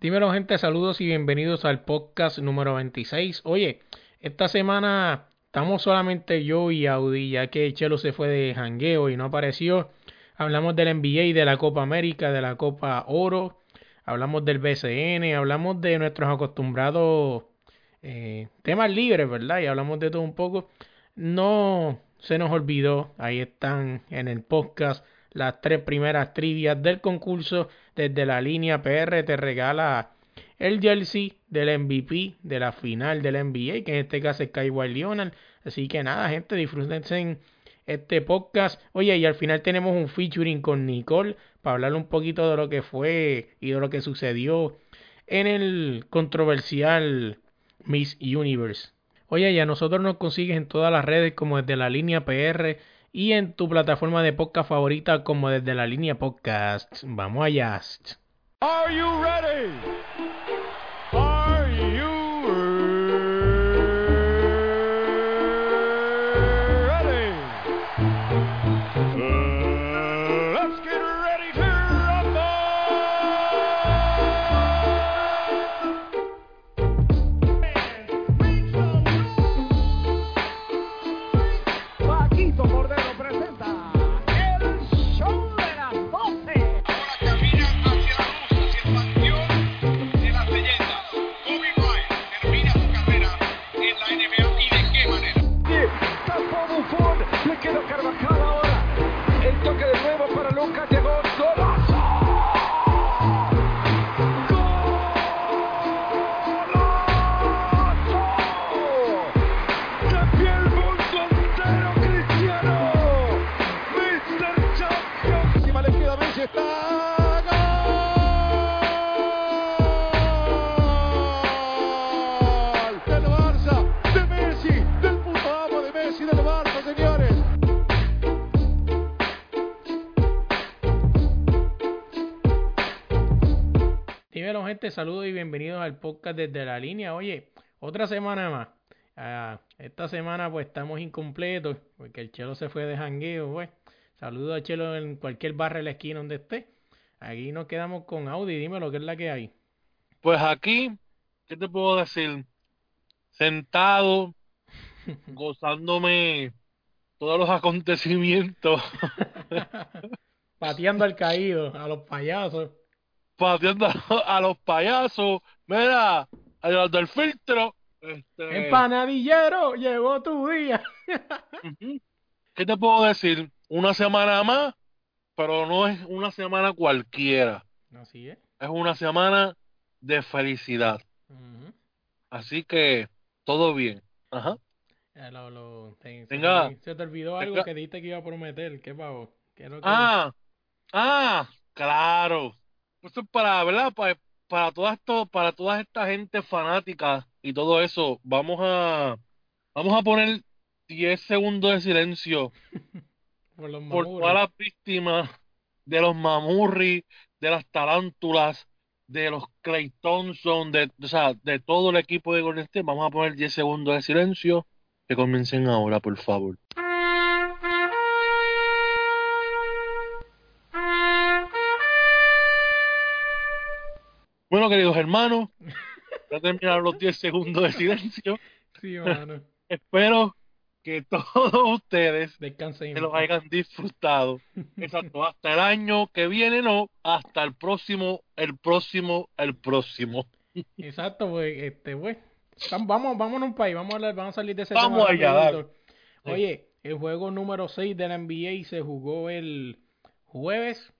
Dímelo gente, saludos y bienvenidos al podcast número 26. Oye, esta semana estamos solamente yo y Audi, ya que Chelo se fue de jangueo y no apareció. Hablamos del NBA, de la Copa América, de la Copa Oro, hablamos del BCN, hablamos de nuestros acostumbrados eh, temas libres, ¿verdad? Y hablamos de todo un poco. No se nos olvidó, ahí están en el podcast las tres primeras trivias del concurso. Desde la línea PR te regala el jersey del MVP de la final del NBA, que en este caso es Kawhi Leonard. Así que nada, gente, disfrútense este podcast. Oye, y al final tenemos un featuring con Nicole para hablar un poquito de lo que fue y de lo que sucedió en el controversial Miss Universe. Oye, y a nosotros nos consigues en todas las redes como desde la línea PR y en tu plataforma de podcast favorita como desde la línea podcast. Vamos allá. Are you ready? Está. ¡Gol! Del Barça, de Messi, del puto de Messi, del Barça, señores. Dímelo gente, saludos y bienvenidos al podcast desde la línea. Oye, otra semana más. Ah, esta semana pues estamos incompletos porque el Chelo se fue de jangueo, pues. Saludos a Chelo en cualquier barra de la esquina donde esté. Aquí nos quedamos con Audi, dímelo, ¿qué es la que hay? Pues aquí, ¿qué te puedo decir? Sentado, gozándome todos los acontecimientos, Pateando al caído, a los payasos. pateando a, los payasos, mira, a los del filtro. Este, Empanadillero, llegó tu día. ¿Qué te puedo decir? Una semana más, pero no es una semana cualquiera, Así es. es una semana de felicidad. Así que todo bien. Ajá. Eh, lo- lo- te- se, Venga. te, se te olvidó algo que dijiste que iba a prometer. ¿Qué pavo? ¿Qué es lo que- Ah, ah, claro. Eso es para, ¿verdad? Para, para toda esto, para toda esta gente fanática y todo eso, vamos a, vamos a poner 10 segundos de silencio por los por mamurros. todas las víctimas de los mamurri, de las tarántulas, de los Clay Thompson, de, o sea, de todo el equipo de Golden State. Vamos a poner 10 segundos de silencio. Que comiencen ahora, por favor. Bueno, queridos hermanos, ya terminaron los 10 segundos de silencio. Sí, mano. Espero que todos ustedes Descansen. que los hayan disfrutado. Exacto, hasta el año que viene, no, hasta el próximo, el próximo, el próximo. Exacto, pues, este. Vam- Vamos, vámonos a un país, vamos a, hablar- vamos a salir de ese Vamos tema allá. Sí. Oye, el juego número 6 de la NBA se jugó el jueves.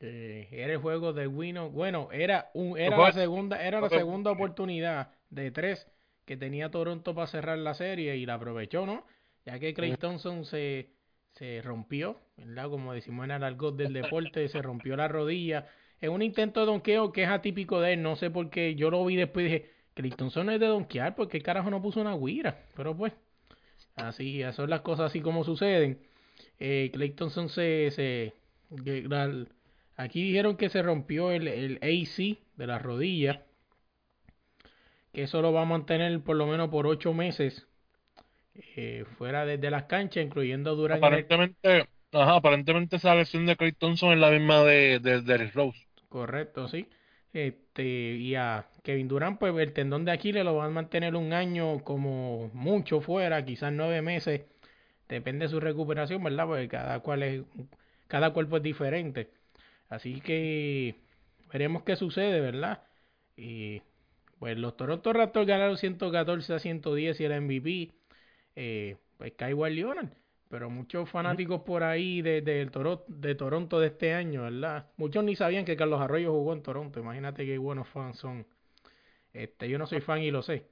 Eh, era el juego de Wino. Bueno, era un, era la segunda, era la segunda oportunidad de tres que tenía Toronto para cerrar la serie y la aprovechó, ¿no? Ya que Clay Thompson se, se rompió, ¿verdad? Como decimos en el argot del deporte, se rompió la rodilla es un intento de donqueo que es atípico de él. No sé por qué. Yo lo vi después y dije, Clayton no es de donkear, porque carajo no puso una guira. Pero pues, así, son las cosas así como suceden. Eh, se, se aquí dijeron que se rompió el, el AC de la rodilla. Que eso lo va a mantener por lo menos por ocho meses. eh, fuera de, de las canchas, incluyendo Durán. en el- Aparentemente, ajá, aparentemente esa lesión de Clay Thompson es la misma de, de, Derrick Rose. Correcto, sí. Este, y a Kevin Durant, pues el tendón de Aquiles lo van a mantener un año como mucho fuera, quizás nueve meses. Depende de su recuperación, ¿verdad? Porque cada cual es, cada cuerpo es diferente. Así que veremos qué sucede, ¿verdad? Y pues los Toronto Raptors ganaron 114 a 110 y el MVP, eh, pues Kawhi Leonard. Pero muchos fanáticos por ahí de, de, Toro- de Toronto de este año, ¿verdad? Muchos ni sabían que Carlos Arroyo jugó en Toronto. Imagínate qué buenos fans son. Este, yo no soy fan y lo sé.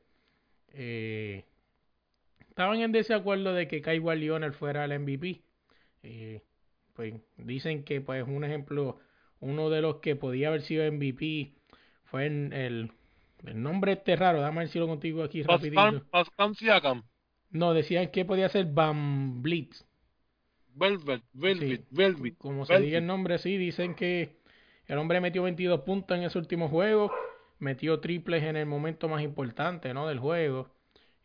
Eh, estaban en desacuerdo de que Kawhi Leonard fuera el MVP. Eh, pues dicen que, pues, un ejemplo, uno de los que podía haber sido MVP fue en el, el nombre este raro. Dame decirlo contigo aquí rapidito. Pascal, Siakam, No, decían que podía ser Bam Blitz. Velvet, Velvet, Sí, Velvet. Como se diga el nombre, sí, dicen que el hombre metió 22 puntos en ese último juego, metió triples en el momento más importante, ¿no? Del juego.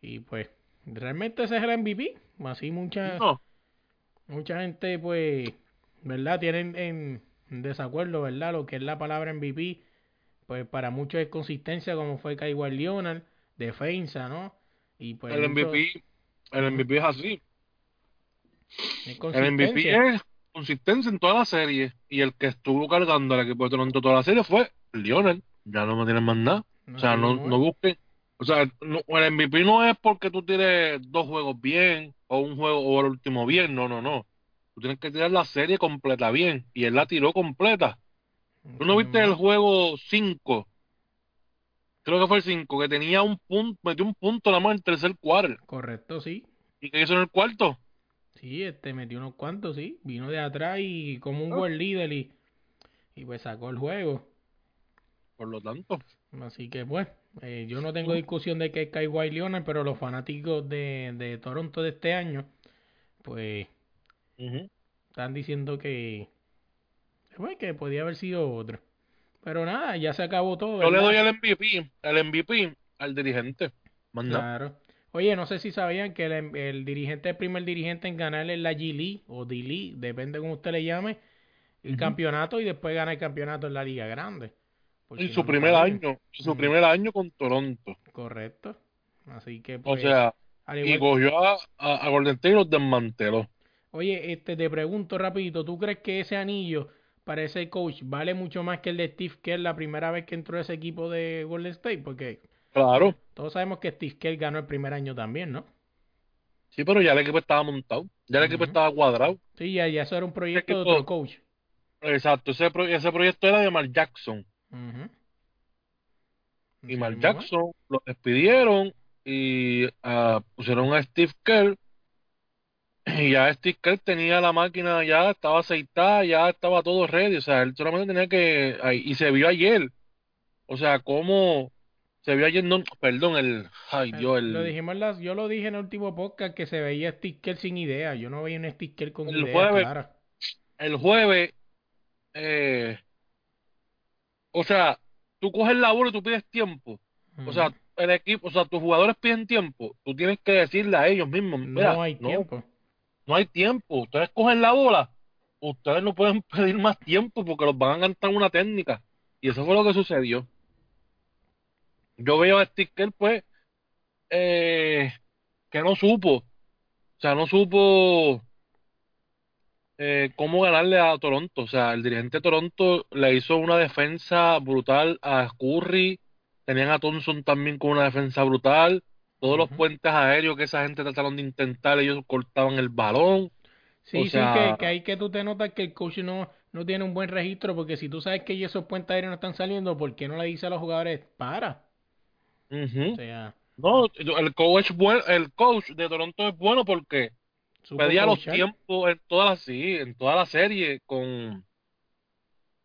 Y pues, realmente ese es el MVP. Así mucha, No, mucha gente, pues, ¿verdad? Tienen en desacuerdo, ¿verdad? Lo que es la palabra MVP. Pues para muchos es consistencia, como fue Kawhi Leonard, defensa, ¿no? Y pues el MVP, el MVP es así. es El MVP es consistencia en toda la serie. Y el que estuvo cargando al equipo de Toronto toda la serie fue Lionel. Ya no me tienen más nada. O sea, no, no busquen. O sea, no- el MVP no es porque tú tires dos juegos bien o un juego o el último bien. No, no, no. Tú tienes que tirar la serie completa bien. Y él la tiró completa. ¿Tú no viste el juego 5? Creo que fue el 5, que tenía un punto, metió un punto nada más en el tercer quarter. Correcto, sí. ¿Y qué hizo en el cuarto? Sí, este metió unos cuantos, sí. Vino de atrás y como un buen líder y, y pues sacó el juego. Por lo tanto. Así que pues, eh, yo no tengo discusión de que es Kawhi Leonard, pero los fanáticos de, de Toronto de este año, pues están diciendo que, pues, que podía haber sido otro. Pero nada, ya se acabó todo. Yo le doy el MVP, el MVP al dirigente. Más nada. Claro. Oye, no sé si sabían que el, el dirigente, el primer dirigente en ganar en la G League o D League, depende cómo usted le llame, el campeonato y después gana el campeonato en la Liga Grande. En su no primer año, su primer año con Toronto. Correcto. Así que O pues, sea, al y cogió a, a, a Golden State y los desmanteló. Oye, este te pregunto rapidito, ¿tú crees que ese anillo para ese coach vale mucho más que el de Steve Kerr la primera vez que entró ese equipo de Golden State? Porque Claro. todos sabemos que Steve Kerr ganó el primer año también, ¿no? Sí, pero ya el equipo estaba montado. Ya el equipo estaba cuadrado. Sí, ya, ya eso era un proyecto de otro coach. Exacto. Ese, pro- ese proyecto era de Mark Jackson. Y es. Jackson lo despidieron y ah, pusieron a Steve Kerr. Y ya Steve Kerr tenía la máquina, ya estaba aceitada, ya estaba todo ready. O sea, él solamente tenía que. Y se vio ayer. O sea, cómo. Se vio ayer, no, perdón, el. Ay, Dios, Eh, Lo el. dijimos en las- yo lo dije en el último podcast que se veía Steve Kerr sin idea. Yo no veía un Steve Kerr con El ideas jueves- el jueves, eh, o sea, tú coges la bola y tú pides tiempo. O sea, el equipo, o sea, tus jugadores piden tiempo. Tú tienes que decirle a ellos mismos, mira, no hay tiempo. No hay tiempo. Ustedes cogen la bola, ustedes no pueden pedir más tiempo porque los van a cantar una técnica. Y eso fue lo que sucedió. Yo veo a Sticker, pues, eh, que no supo. O sea, no supo eh, cómo ganarle a Toronto. O sea, el dirigente de Toronto le hizo una defensa brutal a Curry. Tenían a Thompson también con una defensa brutal. Todos los puentes aéreos que esa gente trataron de intentar, ellos cortaban el balón. Sí, o sí, que, que ahí que tú te notas que el coach no, no tiene un buen registro, porque si tú sabes que esos puentes aéreos no están saliendo, ¿por qué no le dice a los jugadores, para? Ujú. O sea, No, el coach, es buen- el coach de Toronto es bueno porque pedía los tiempos en toda la, sí, en toda la serie con,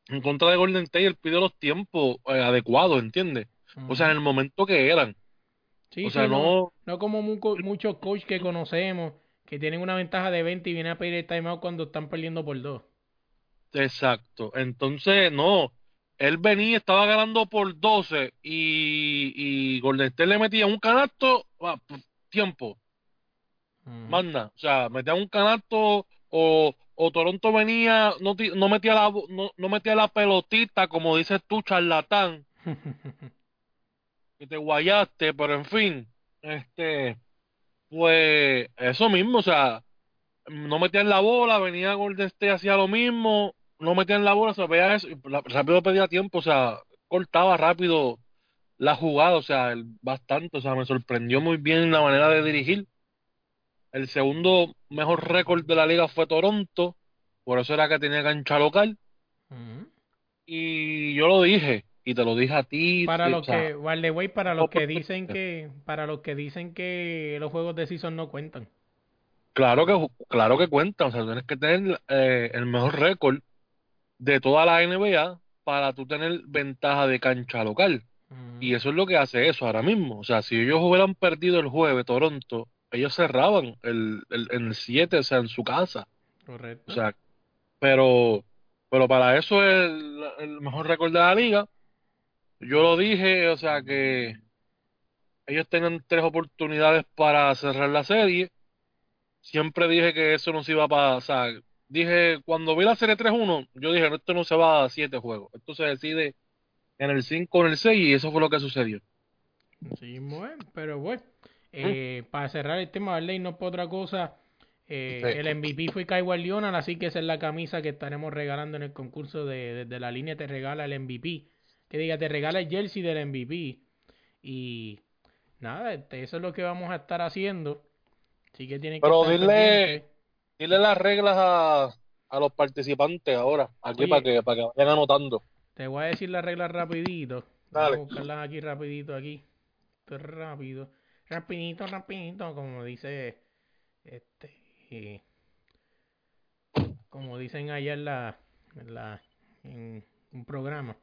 en contra de Golden State, él pide los tiempos eh, adecuados, ¿entiendes? O sea, en el momento que eran. Sí, o sea, sí, no- no como mu- muchos coaches que conocemos que tienen una ventaja de 20 y vienen a pedir el timeout cuando están perdiendo por dos. Exacto. Entonces, no. Él venía, estaba ganando por 12 y, y Golden State le metía un canasto, ah, tiempo, Ujú. manda. O sea, metía un canasto o, o Toronto venía, no, no metía la, no, no metía la pelotita, como dices tú, charlatán, que te guayaste, pero en fin, este, pues eso mismo, o sea, no metían la bola, venía Golden State, hacía lo mismo, no metían la bola, se veía eso, y rápido pedía tiempo, o sea, cortaba rápido la jugada, o sea, el- bastante, o sea, me sorprendió muy bien la manera de dirigir. El segundo mejor récord de la liga fue Toronto, por eso era que tenía cancha local, y yo lo dije, y te lo dije a ti, Para los que, way, para los que dicen que, para los que dicen que los juegos de season no cuentan. Claro que, claro que cuenta, o sea, tienes que tener eh, el mejor récord de toda la NBA para tú tener ventaja de cancha local. Y eso es lo que hace eso ahora mismo. O sea, si ellos hubieran perdido el jueves Toronto, ellos cerraban el, el, en el 7, o sea, en su casa. Correcto. O sea, pero, pero para eso es el, el mejor récord de la liga. Yo lo dije, o sea, que ellos tengan tres oportunidades para cerrar la serie. Siempre dije que eso no se iba a pasar. Dije, cuando vi la serie 3-1, yo dije, esto no se va a siete juegos. Esto se decide en el 5 o en el 6 y eso fue lo que sucedió. Sí, bueno, pero bueno, eh, para cerrar el tema, ¿verdad? Y no por otra cosa, eh, Sí. el MVP fue Kawhi Leonard, así que esa es la camisa que estaremos regalando en el concurso de, desde la línea te regala el MVP. Que diga, te regala el jersey del MVP. Y nada, este, eso es lo que vamos a estar haciendo. Así que tienen que Pero estar dile- pendientes. Dile las reglas a, a los participantes ahora, aquí Oye. para que, para que vayan anotando. Te voy a decir las reglas rapidito. Dale. Vamos a buscarlas aquí rapidito aquí. Esto es rápido. Rapidito, rapidito, como dice este eh, como dicen allá en la en la en un programa.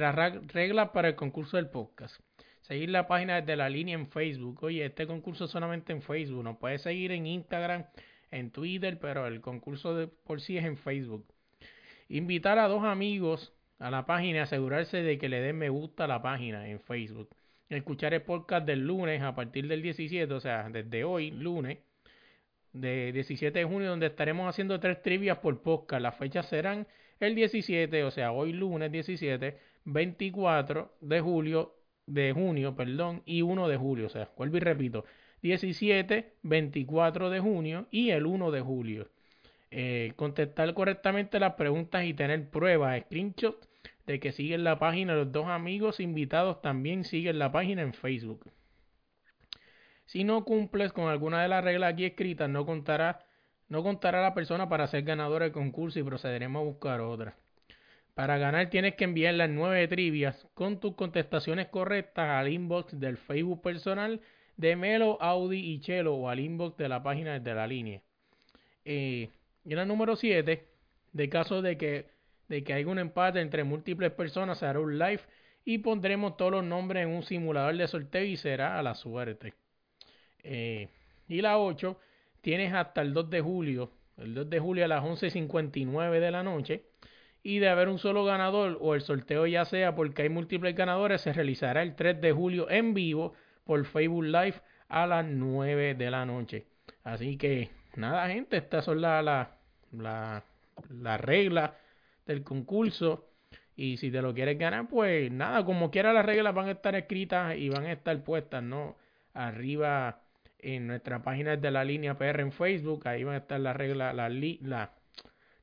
Ra- reglas para el concurso del podcast. Seguir la página desde la línea en Facebook. Oye, este concurso solamente en Facebook. Nos puedes seguir en Instagram, en Twitter, pero el concurso de por sí es en Facebook. Invitar a dos amigos a la página y asegurarse de que le den me gusta a la página en Facebook. Escuchar el podcast del lunes a partir del 17, o sea, desde hoy, lunes, de 17 de junio, donde estaremos haciendo tres trivias por podcast. Las fechas serán el 17, o sea, hoy lunes 17, 24 de julio, de junio, perdón, y 1 de julio, o sea, vuelvo y repito, 17, 24 de junio y el 1 de julio. Eh, contestar correctamente las preguntas y tener pruebas, screenshots de que siguen la página. Los dos amigos invitados también siguen la página en Facebook. Si no cumples con alguna de las reglas aquí escritas, no contará, no contará la persona para ser ganador del concurso y procederemos a buscar otra. Para ganar tienes que enviar las nueve trivias con tus contestaciones correctas al inbox del Facebook personal de Melo, Audi y Chelo o al inbox de la página de la línea. Eh, y la número 7, de caso de que, de que haya un empate entre múltiples personas, se hará un live y pondremos todos los nombres en un simulador de sorteo y será a la suerte. Eh, y la 8, tienes hasta el 2 de julio, el 2 de julio a las 11.59 de la noche. Y de haber un solo ganador o el sorteo ya sea porque hay múltiples ganadores, se realizará el 3 de julio en vivo por Facebook Live a las 9 de la noche. Así que nada, gente, estas son las la, la, la reglas del concurso. Y si te lo quieres ganar, pues nada, como quiera las reglas van a estar escritas y van a estar puestas, ¿no? Arriba en nuestra página de la línea PR en Facebook, ahí van a estar las reglas, las,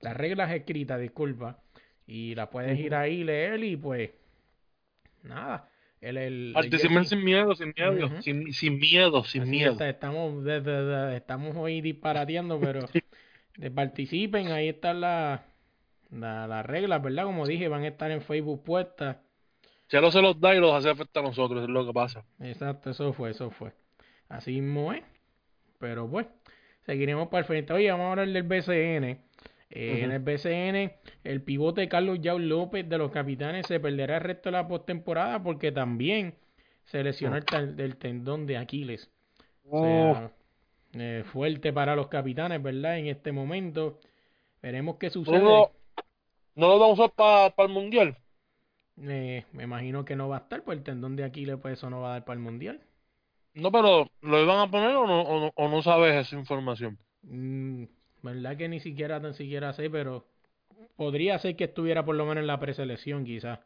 las reglas escritas, disculpa. Y las puedes ir ahí, leer y pues nada. El, el, Participen sin miedo, sin miedo, sin, sin miedo, sin Así miedo. está, estamos, de- de- de- estamos hoy disparateando, pero de participen, ahí están las la, las reglas, ¿verdad? Como dije, van a estar en Facebook puestas. Chelo se los da y los hace afectar a nosotros, es lo que pasa. Exacto, eso fue, eso fue. Así mismo es. Pero bueno, seguiremos para el frente. Oye, vamos a hablar del BCN. Eh, En el BCN, el pivote Carlos Yao López de los capitanes se perderá el resto de la postemporada porque también se lesionó el, el tendón de Aquiles. O sea, eh, fuerte para los capitanes, ¿verdad? En este momento. Veremos qué ¿No sucede. lo, no lo vamos a usar para el mundial? Eh, me imagino que no va a estar, pues el tendón de Aquiles, pues eso no va a dar para el mundial. No, pero ¿lo iban a poner o no, o no, o no sabes esa información? Mm, verdad que ni siquiera tan siquiera sé, pero podría ser que estuviera por lo menos en la preselección, quizás.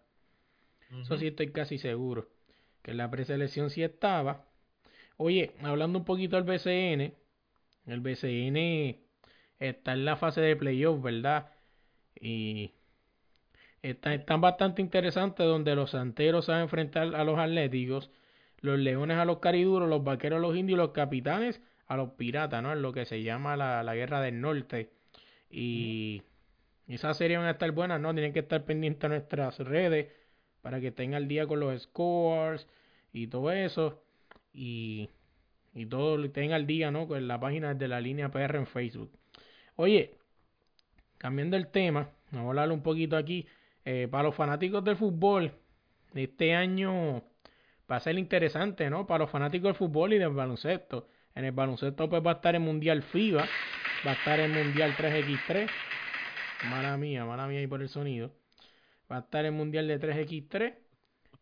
Eso sí estoy casi seguro. Que en la preselección sí estaba. Oye, hablando un poquito del BCN, el BCN está en la fase de playoff, ¿verdad? Y está, están bastante interesantes donde los santeros a enfrentar a los atléticos, los leones a los cariduros, los vaqueros a los indios y los capitanes a los piratas, ¿no? Es lo que se llama la, la guerra del norte. Y esas series van a estar buenas, ¿no? Tienen que estar pendientes a nuestras redes para que estén al día con los scores y todo eso. Y, y todo lo estén al día, ¿no? Con la página de la línea PR en Facebook. Oye, cambiando el tema, vamos a hablar un poquito aquí. eh, para los fanáticos del fútbol, este año va a ser interesante, ¿no? Para los fanáticos del fútbol y del baloncesto. En el baloncesto pues va a estar el Mundial FIBA, va a estar el Mundial 3x3. Mala mía, mala mía ahí por el sonido. Va a estar el Mundial de 3x3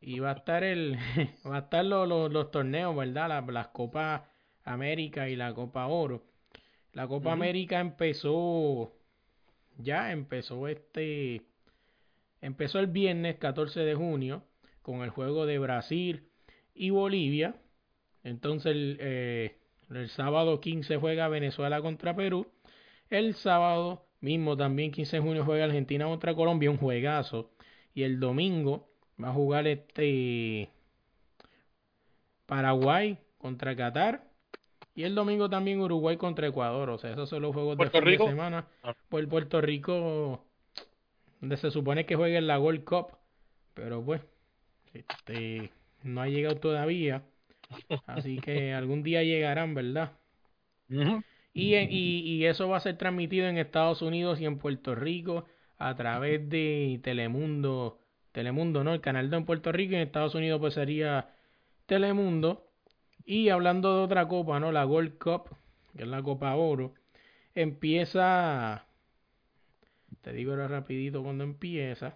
y va a estar el va a estar los, los, los torneos, ¿verdad? Las, las Copas América y la Copa Oro. La Copa. América empezó ya empezó este empezó el viernes 14 de junio con el juego de Brasil y Bolivia. Entonces eh, el sábado 15 juega Venezuela contra Perú. El sábado mismo también 15 de junio juega Argentina contra Colombia, un juegazo. Y el domingo va a jugar este Paraguay contra Qatar. Y el domingo también Uruguay contra Ecuador. O sea, esos son los juegos de ¿Puerto fin de semana. Ah. Por Puerto Rico, donde se supone que juegue en la World Cup. Pero pues, este, no ha llegado todavía. Así que algún día llegarán, ¿verdad? Y, y, y eso va a ser transmitido en Estados Unidos y en Puerto Rico a través de Telemundo. Telemundo, ¿no? El canal de en Puerto Rico y en Estados Unidos pues sería Telemundo. Y hablando de otra copa, ¿no? La World Cup, que es la Copa Oro, empieza... Te digo ahora rapidito cuando empieza.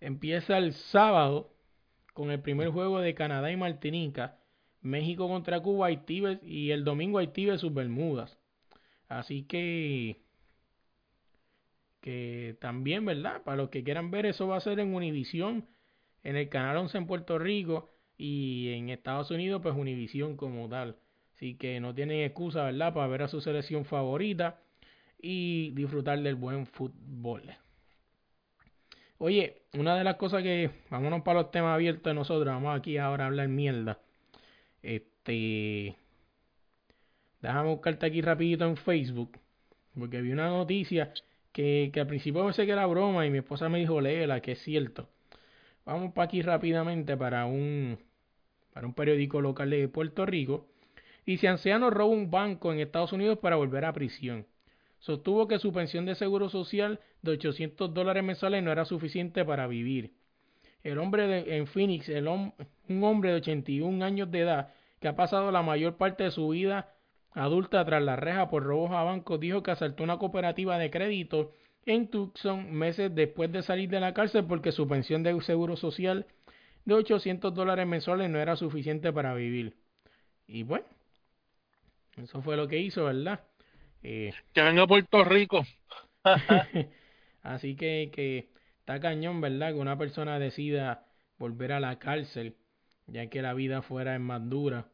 Empieza el sábado con el primer juego de Canadá y Martinica. México contra Cuba, Haití y el domingo Haití versus Bermudas. Así que que también, ¿verdad? Para los que quieran ver eso va a ser en Univisión, en el canal 11 en Puerto Rico y en Estados Unidos pues Univisión como tal. Así que no tienen excusa, ¿verdad? Para ver a su selección favorita y disfrutar del buen fútbol. Oye, una de las cosas que, vámonos para los temas abiertos de nosotros, vamos aquí ahora a hablar mierda. Este, déjame buscarte aquí rapidito en Facebook, porque vi una noticia que, que al principio pensé que era broma y mi esposa me dijo, léela, que es cierto. Vamos para aquí rápidamente para un, para un periódico local de Puerto Rico. Dice, anciano roba un banco en Estados Unidos para volver a prisión. Sostuvo que su pensión de seguro social de 800 dólares mensuales no era suficiente para vivir. El hombre de- en Phoenix, el hom- un hombre de 81 años de edad que ha pasado la mayor parte de su vida adulta tras la reja por robos a bancos, dijo que asaltó una cooperativa de crédito en Tucson meses después de salir de la cárcel porque su pensión de seguro social de 800 dólares mensuales no era suficiente para vivir. Y bueno, eso fue lo que hizo, ¿verdad? Eh, Que venga a Puerto Rico. Así que, que está cañón, ¿verdad? Que una persona decida volver a la cárcel, ya que la vida fuera es más dura.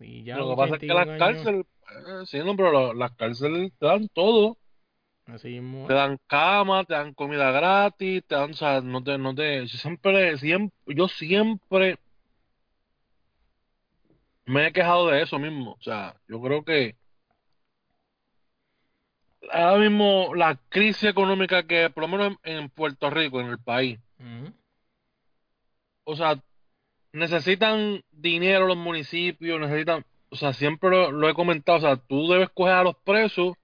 Y ya Lo que pasa es que 81 las años, cárceles, eh, sí, no, pero las cárceles te dan todo. así mismo Te dan cama, te dan comida gratis, te dan, o sea, no te, no te, siempre, siempre, yo siempre me he quejado de eso mismo. O sea, yo creo que ahora mismo la crisis económica que, por lo menos en, Puerto Rico, en el país, o sea, necesitan dinero los municipios, necesitan, o sea, siempre lo, lo he comentado, o sea, tú debes coger a los presos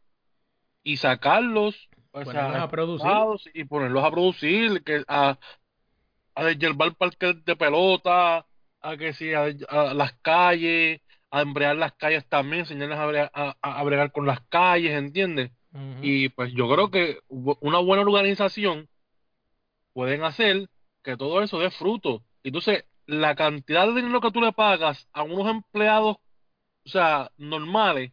y sacarlos o sea, a producir. y ponerlos a producir, que a, a desyerbar parques de pelota, a que sí, a, a las calles, a embrear las calles también, enseñarles a, bre- a, a- a bregar con las calles, ¿entiendes? Y pues yo creo que una buena organización pueden hacer que todo eso dé fruto. Entonces, la cantidad de dinero que tú le pagas a unos empleados, o sea, normales,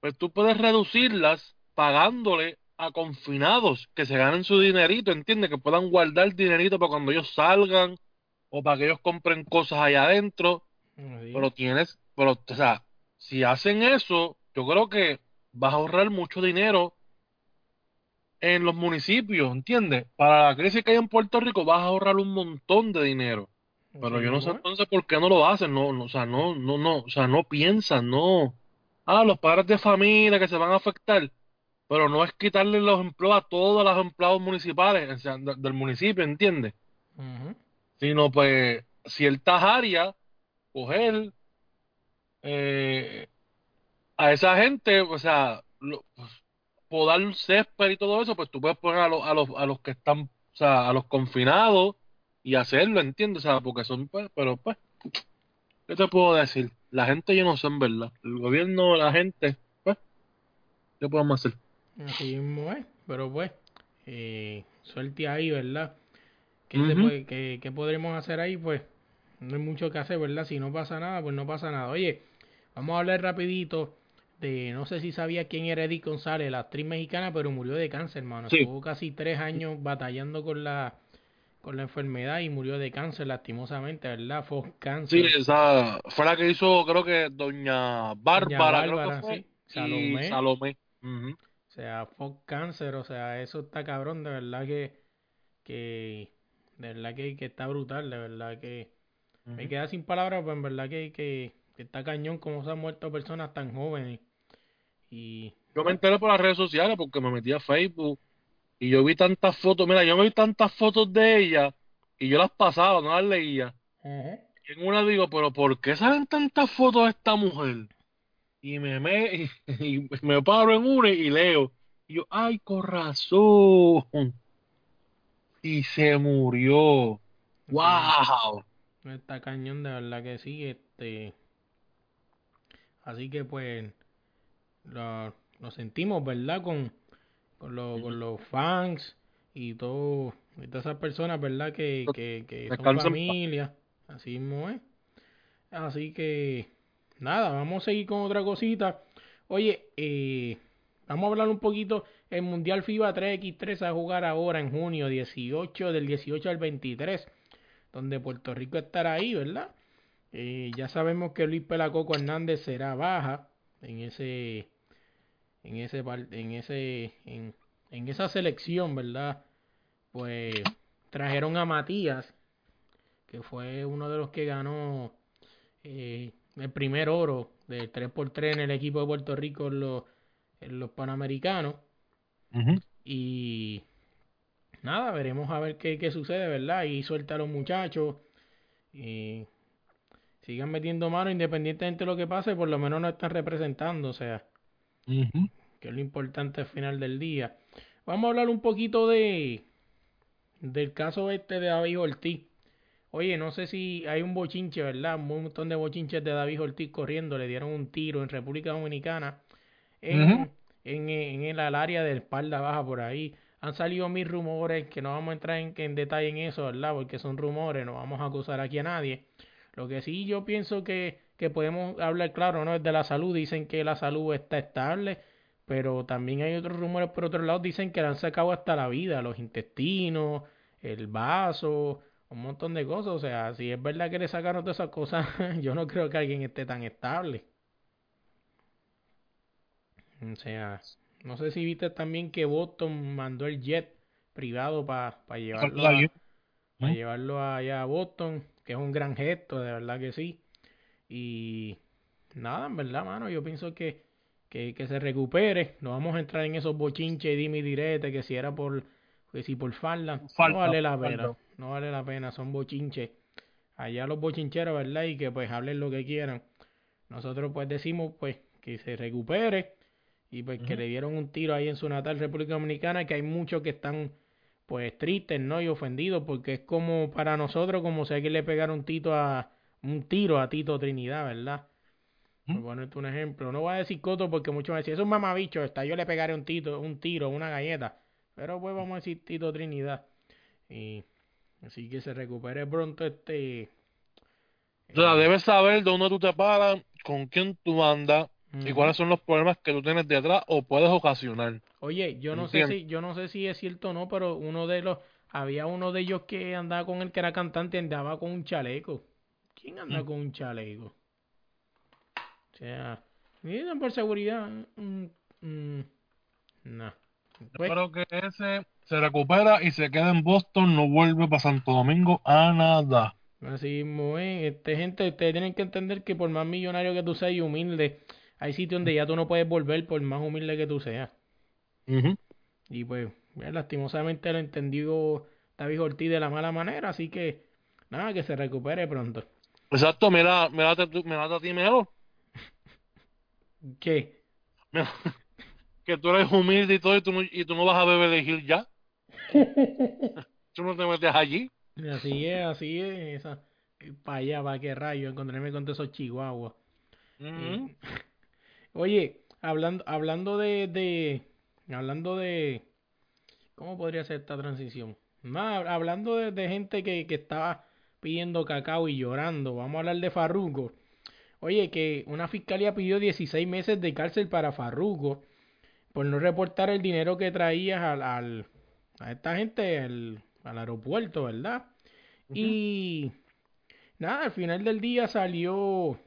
pues tú puedes reducirlas pagándole a confinados que se ganen su dinerito, ¿entiendes? Que puedan guardar dinerito para cuando ellos salgan o para que ellos compren cosas allá adentro. Pero tienes, pero, o sea, si hacen eso, yo creo que vas a ahorrar mucho dinero en los municipios, ¿entiendes? Para la crisis que hay en Puerto Rico vas a ahorrar un montón de dinero. Pero yo no sé entonces por qué no lo hacen, no, no, o sea, no, no, no, o sea, no piensan, no. Ah, los padres de familia que se van a afectar, pero no es quitarle los empleos a todos los empleados municipales, o sea, de- del municipio, ¿entiendes? Sino pues ciertas áreas, coger eh, a esa gente, o sea, lo, pues, podar césped y todo eso, pues tú puedes poner a los, a los, a los que están, o sea, a los confinados y hacerlo, ¿entiendes? O sea, porque son, pues, pero pues, ¿qué te puedo decir? La gente yo no sé en verdad. El gobierno, la gente, pues, ¿qué podemos hacer? Así mismo es, pero pues, eh, suerte ahí, ¿verdad? ¿Qué, Ujú. puede- qué- qué podremos hacer ahí? Pues no hay mucho que hacer, ¿verdad? Si no pasa nada, pues no pasa nada. Oye, vamos a hablar rapidito de, no sé si sabía quién era Edith González, la actriz mexicana, pero murió de cáncer, hermano. Sí. Estuvo casi tres años batallando con la con la enfermedad y murió de cáncer, lastimosamente, ¿verdad? Fue Sí, cáncer. esa fue la que hizo, creo que Doña Bárbara, creo Bárbara, que fue, sí. Salomé. y Salomé. O sea, fuck cáncer, o sea, eso está cabrón, de verdad que, que, de verdad que, que está brutal, de verdad que me queda sin palabras, pues en verdad que, que, que está cañón como se han muerto personas tan jóvenes. Y Yo me enteré por las redes sociales porque me metí a Facebook y yo vi tantas fotos, mira, yo vi tantas fotos de ella y yo las pasaba, no las leía. Y en una digo, pero ¿por qué salen tantas fotos de esta mujer? Y me, me, y, y me paro en una y leo. Y yo, ay, corazón. Y se murió. ¡Wow! está cañón, de verdad que sí, este, así que pues lo, lo sentimos, ¿verdad? Con, con, los- con los fans y todo, y todas esas personas, ¿verdad? Que, que, que son familia, así mismo es. Así que, nada, vamos a seguir con otra cosita. Oye, eh, vamos a hablar un poquito. El Mundial FIBA 3x3 a jugar ahora en junio 18, del 18 al 23, donde Puerto Rico estará ahí, ¿verdad? Eh, ya sabemos que Luis Pelacoco Hernández será baja en ese, en ese, en ese, en, en esa selección, ¿verdad? Pues trajeron a Matías, que fue uno de los que ganó eh, el primer oro del 3x3 en el equipo de Puerto Rico en los, en los Panamericanos. Y nada, veremos a ver qué, qué sucede, ¿verdad? Y suelta a los muchachos. Y sigan metiendo mano independientemente de lo que pase, por lo menos nos están representando, o sea, que es lo importante al final del día. Vamos a hablar un poquito de del caso este de David Ortiz. Oye, no sé si hay un bochinche, ¿verdad? Un montón de bochinches de David Ortiz corriendo. Le dieron un tiro en República Dominicana. En, Ujú. en, en el área de espalda baja por ahí. Han salido mil rumores que no vamos a entrar en, en detalle en eso, ¿verdad? Porque son rumores, no vamos a acusar aquí a nadie. Lo que sí yo pienso que, que podemos hablar claro, ¿no? Es de la salud. Dicen que la salud está estable, pero también hay otros rumores por otro lado. Dicen que le han sacado hasta la vida, los intestinos, el vaso, un montón de cosas. O sea, si es verdad que le sacaron todas esas cosas, yo no creo que alguien esté tan estable. O sea, no sé si viste también que Boston mandó el jet privado para llevarlo, a- pa' ¿Mm? llevarlo allá a Boston, que es un gran gesto, de verdad que sí. Y nada, en verdad, mano, yo pienso que, que, que se recupere. No vamos a entrar en esos bochinches y dime y direte que si era por, que si por falda, Falta, no vale la falta. pena, no vale la pena, son bochinches. Allá los bochincheros, ¿verdad? Y que pues hablen lo que quieran. Nosotros pues decimos pues que se recupere y pues que le dieron un tiro ahí en su natal República Dominicana, que hay muchos que están pues tristes, ¿no? Y ofendidos, porque es como para nosotros como si alguien le pegara un tito a un tiro a Tito Trinidad, ¿verdad? Por ponerte un ejemplo. No voy a decir Coto porque muchos me decían, es un mamabicho, está, yo le pegaré un tito, un tiro, una galleta. Pero pues vamos a decir Tito Trinidad. Y así que se recupere pronto este. O sea, debes saber de dónde tú te paras, con quién tú andas y cuáles son los problemas que tú tienes detrás o puedes ocasionar. Oye, yo no sé si, yo no sé si es cierto o no, pero uno de los, había uno de ellos que andaba con el que era cantante, andaba con un chaleco. ¿Quién anda Mm. con un chaleco? O sea, miren por seguridad. Mm, mm, no. Pues, Espero que ese se recupera y se quede en Boston, no vuelve para Santo Domingo a nada. así mismo es. Este, gente, ustedes tienen que entender que por más millonario que tú seas y humilde, hay sitios donde ya tú no puedes volver por más humilde que tú seas. Y pues, lastimosamente lo entendió David Ortiz de la mala manera, así que nada, que se recupere pronto. Exacto, mira, tú- mírate a ti, Melo. ¿Qué? Mira, que tú eres humilde y todo y tú no, y tú no vas a beber de Gil ya. Tú no te metes allí. Así es, así es. Esa, para allá, para qué rayo, encontrarme con todos esos chihuahuas. Oye, hablando, hablando de, de, hablando de, ¿cómo podría ser esta transición? Más, hablando de, de gente que, que estaba pidiendo cacao y llorando, vamos a hablar de Farruko. Oye, que una fiscalía pidió 16 meses de cárcel para Farruko por no reportar el dinero que traías al, al- a esta gente al, al aeropuerto, ¿verdad? Y nada, al final del día salió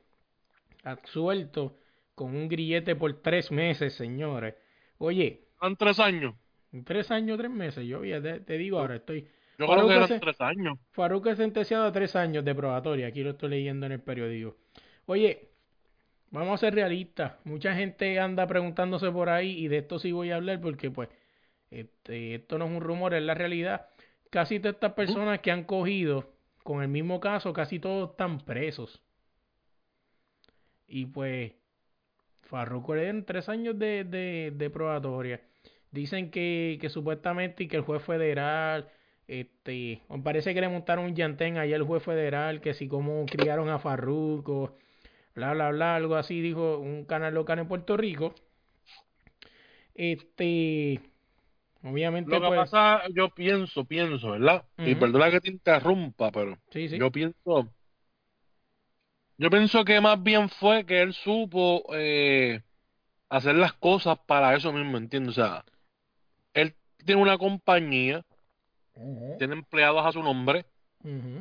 absuelto con un grillete por tres meses, señores. Oye, Eran tres años. tres años, tres meses, yo te, te digo ahora, estoy... Yo creo que eran tres años. Faruk es sentenciado a tres años de probatoria, aquí lo estoy leyendo en el periódico. Oye, vamos a ser realistas, mucha gente anda preguntándose por ahí y de esto sí voy a hablar porque pues este, esto no es un rumor, es la realidad. Casi todas estas personas que han cogido con el mismo caso, casi todos están presos. Y pues Farruko le dieron tres años de, de, de probatoria. Dicen que, que supuestamente y que el juez federal, este, me parece que le montaron un llantén allá al juez federal, que si cómo criaron a Farruko, bla bla bla, algo así, dijo un canal local en Puerto Rico. Este, obviamente Lo que pues, pasa, yo pienso, pienso, ¿verdad? Y perdona que te interrumpa, pero sí, sí, yo pienso, yo pienso que más bien fue que él supo eh, hacer las cosas para eso mismo, ¿entiendes? O sea, él tiene una compañía, tiene empleados a su nombre,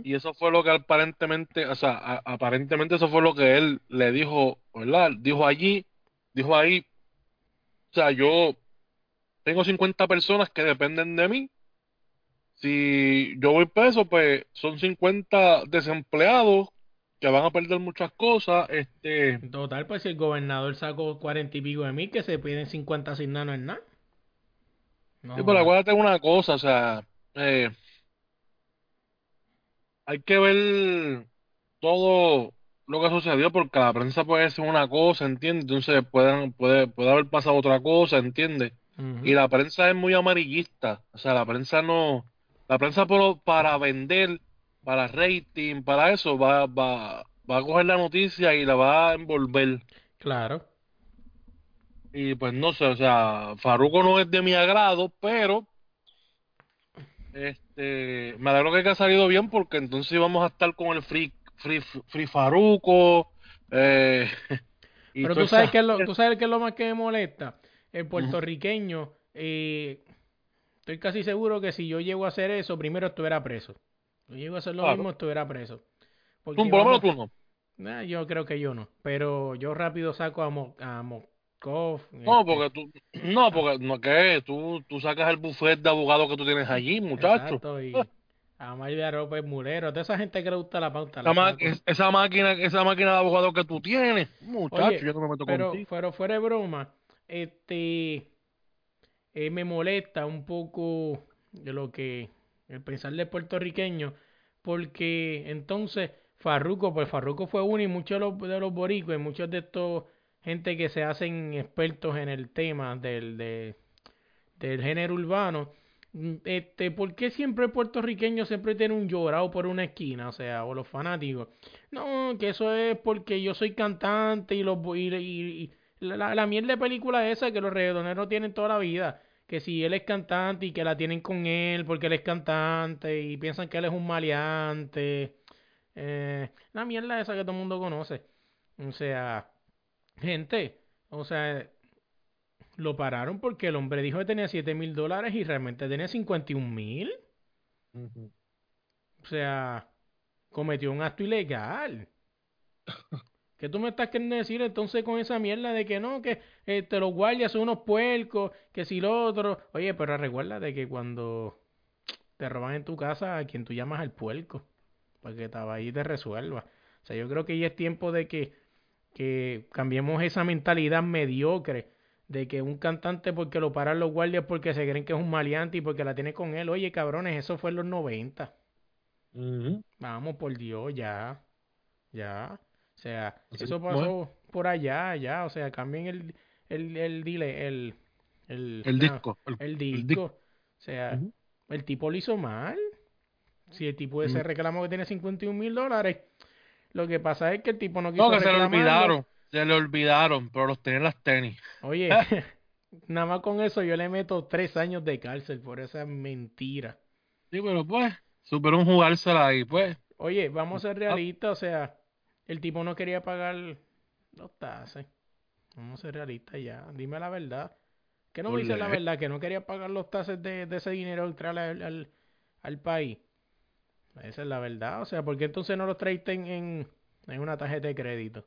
y eso fue lo que aparentemente, o sea, a- aparentemente eso fue lo que él le dijo, ¿verdad? Dijo allí, dijo ahí, o sea, yo tengo 50 personas que dependen de mí. Si yo voy preso, pues son 50 desempleados que van a perder muchas cosas. Este, total, pues si el gobernador sacó cuarenta y pico de mil, que se piden 50 sin nada, no es nada. No sí, pero acuérdate una cosa, o sea, eh, hay que ver todo lo que sucedió porque la prensa puede decir una cosa, ¿entiendes? Entonces pueden, puede, puede haber pasado otra cosa, ¿entiendes? Y la prensa es muy amarillista, o sea, la prensa no, la prensa por- para vender, para rating, para eso, va, va, va a coger la noticia y la va a envolver. Claro. Y pues no sé, o sea, Farruko no es de mi agrado, pero este, me alegro que haya salido bien porque entonces íbamos a estar con el Free, Free, Free Farruko, eh, y Pero tú sabes esa- qué es lo, tú sabes qué es lo más que me molesta. El puertorriqueño, eh, estoy casi seguro que si yo llego a hacer eso, primero estuviera preso. Yo llego a hacer lo Claro. mismo, estuviera preso. Tú, por lo menos tú no. Nah, yo creo que yo no. Pero yo rápido saco a, Mo, a Moscov. No, este, porque tú, no, porque no que tú, tú sacas el buffet de abogados que tú tienes allí, muchacho. Exacto, y a Mayra López Mulero, toda esa gente que le gusta la pauta. Esa, la ma- saco. es- esa máquina, esa máquina de abogados que tú tienes, muchacho, Oye, yo no me meto pero, contigo. pero fuera de broma, este eh, me molesta un poco de lo que el pensar del puertorriqueño, porque entonces Farruko, pues Farruko fue uno y muchos de los, de los boricuas, muchos de estos gente que se hacen expertos en el tema del, de, del género urbano, mm, este, ¿por qué siempre el puertorriqueño siempre tiene un llorado por una esquina? O sea, o los fanáticos. No, que eso es porque yo soy cantante y los y, y- y la, la mierda de película esa que los reggaetoneros tienen toda la vida. Que si él es cantante y que la tienen con él porque él es cantante y piensan que él es un maleante. Eh, la mierda esa que todo el mundo conoce. O sea, gente, o sea, lo pararon porque el hombre dijo que tenía 7 mil dólares y realmente tenía 51 mil. Ujú. O sea, cometió un acto ilegal. ¿Qué tú me estás queriendo decir entonces con esa mierda de que no, que este, los guardias son unos puercos, que si lo otro? Oye, pero recuerda de que cuando te roban en tu casa, a quien tú llamas al puerco, para que vaya y te resuelva. O sea, yo creo que ya es tiempo de que, que cambiemos esa mentalidad mediocre de que un cantante porque lo paran los guardias porque se creen que es un maleante y porque la tiene con él. Oye, cabrones, eso fue en los 90. Ujú. Vamos, por Dios, ya. Ya. O sea, eso pasó por allá, ya. O sea, cambien el, el, el, dile, el, el, El ah, disco. El, el el disco. disco. O sea, el tipo lo hizo mal. Si el tipo ese Ujú. reclamó que tiene 51 mil dólares, lo que pasa es que el tipo no quiso No, que se le olvidaron. Se le olvidaron, pero los tenía en las tenis. Oye, nada más con eso yo le meto tres años de cárcel por esa mentira. Sí, pero pues, supieron jugársela ahí, pues. Oye, vamos a ser realistas, o sea, el tipo no quería pagar los tases. Vamos a ser realistas ya, dime la verdad. Que no me dice la verdad, que no quería pagar los tases de, de ese dinero extra al, al, al país. Esa es la verdad, o sea, ¿por qué entonces no los traiste en, en, en una tarjeta de crédito?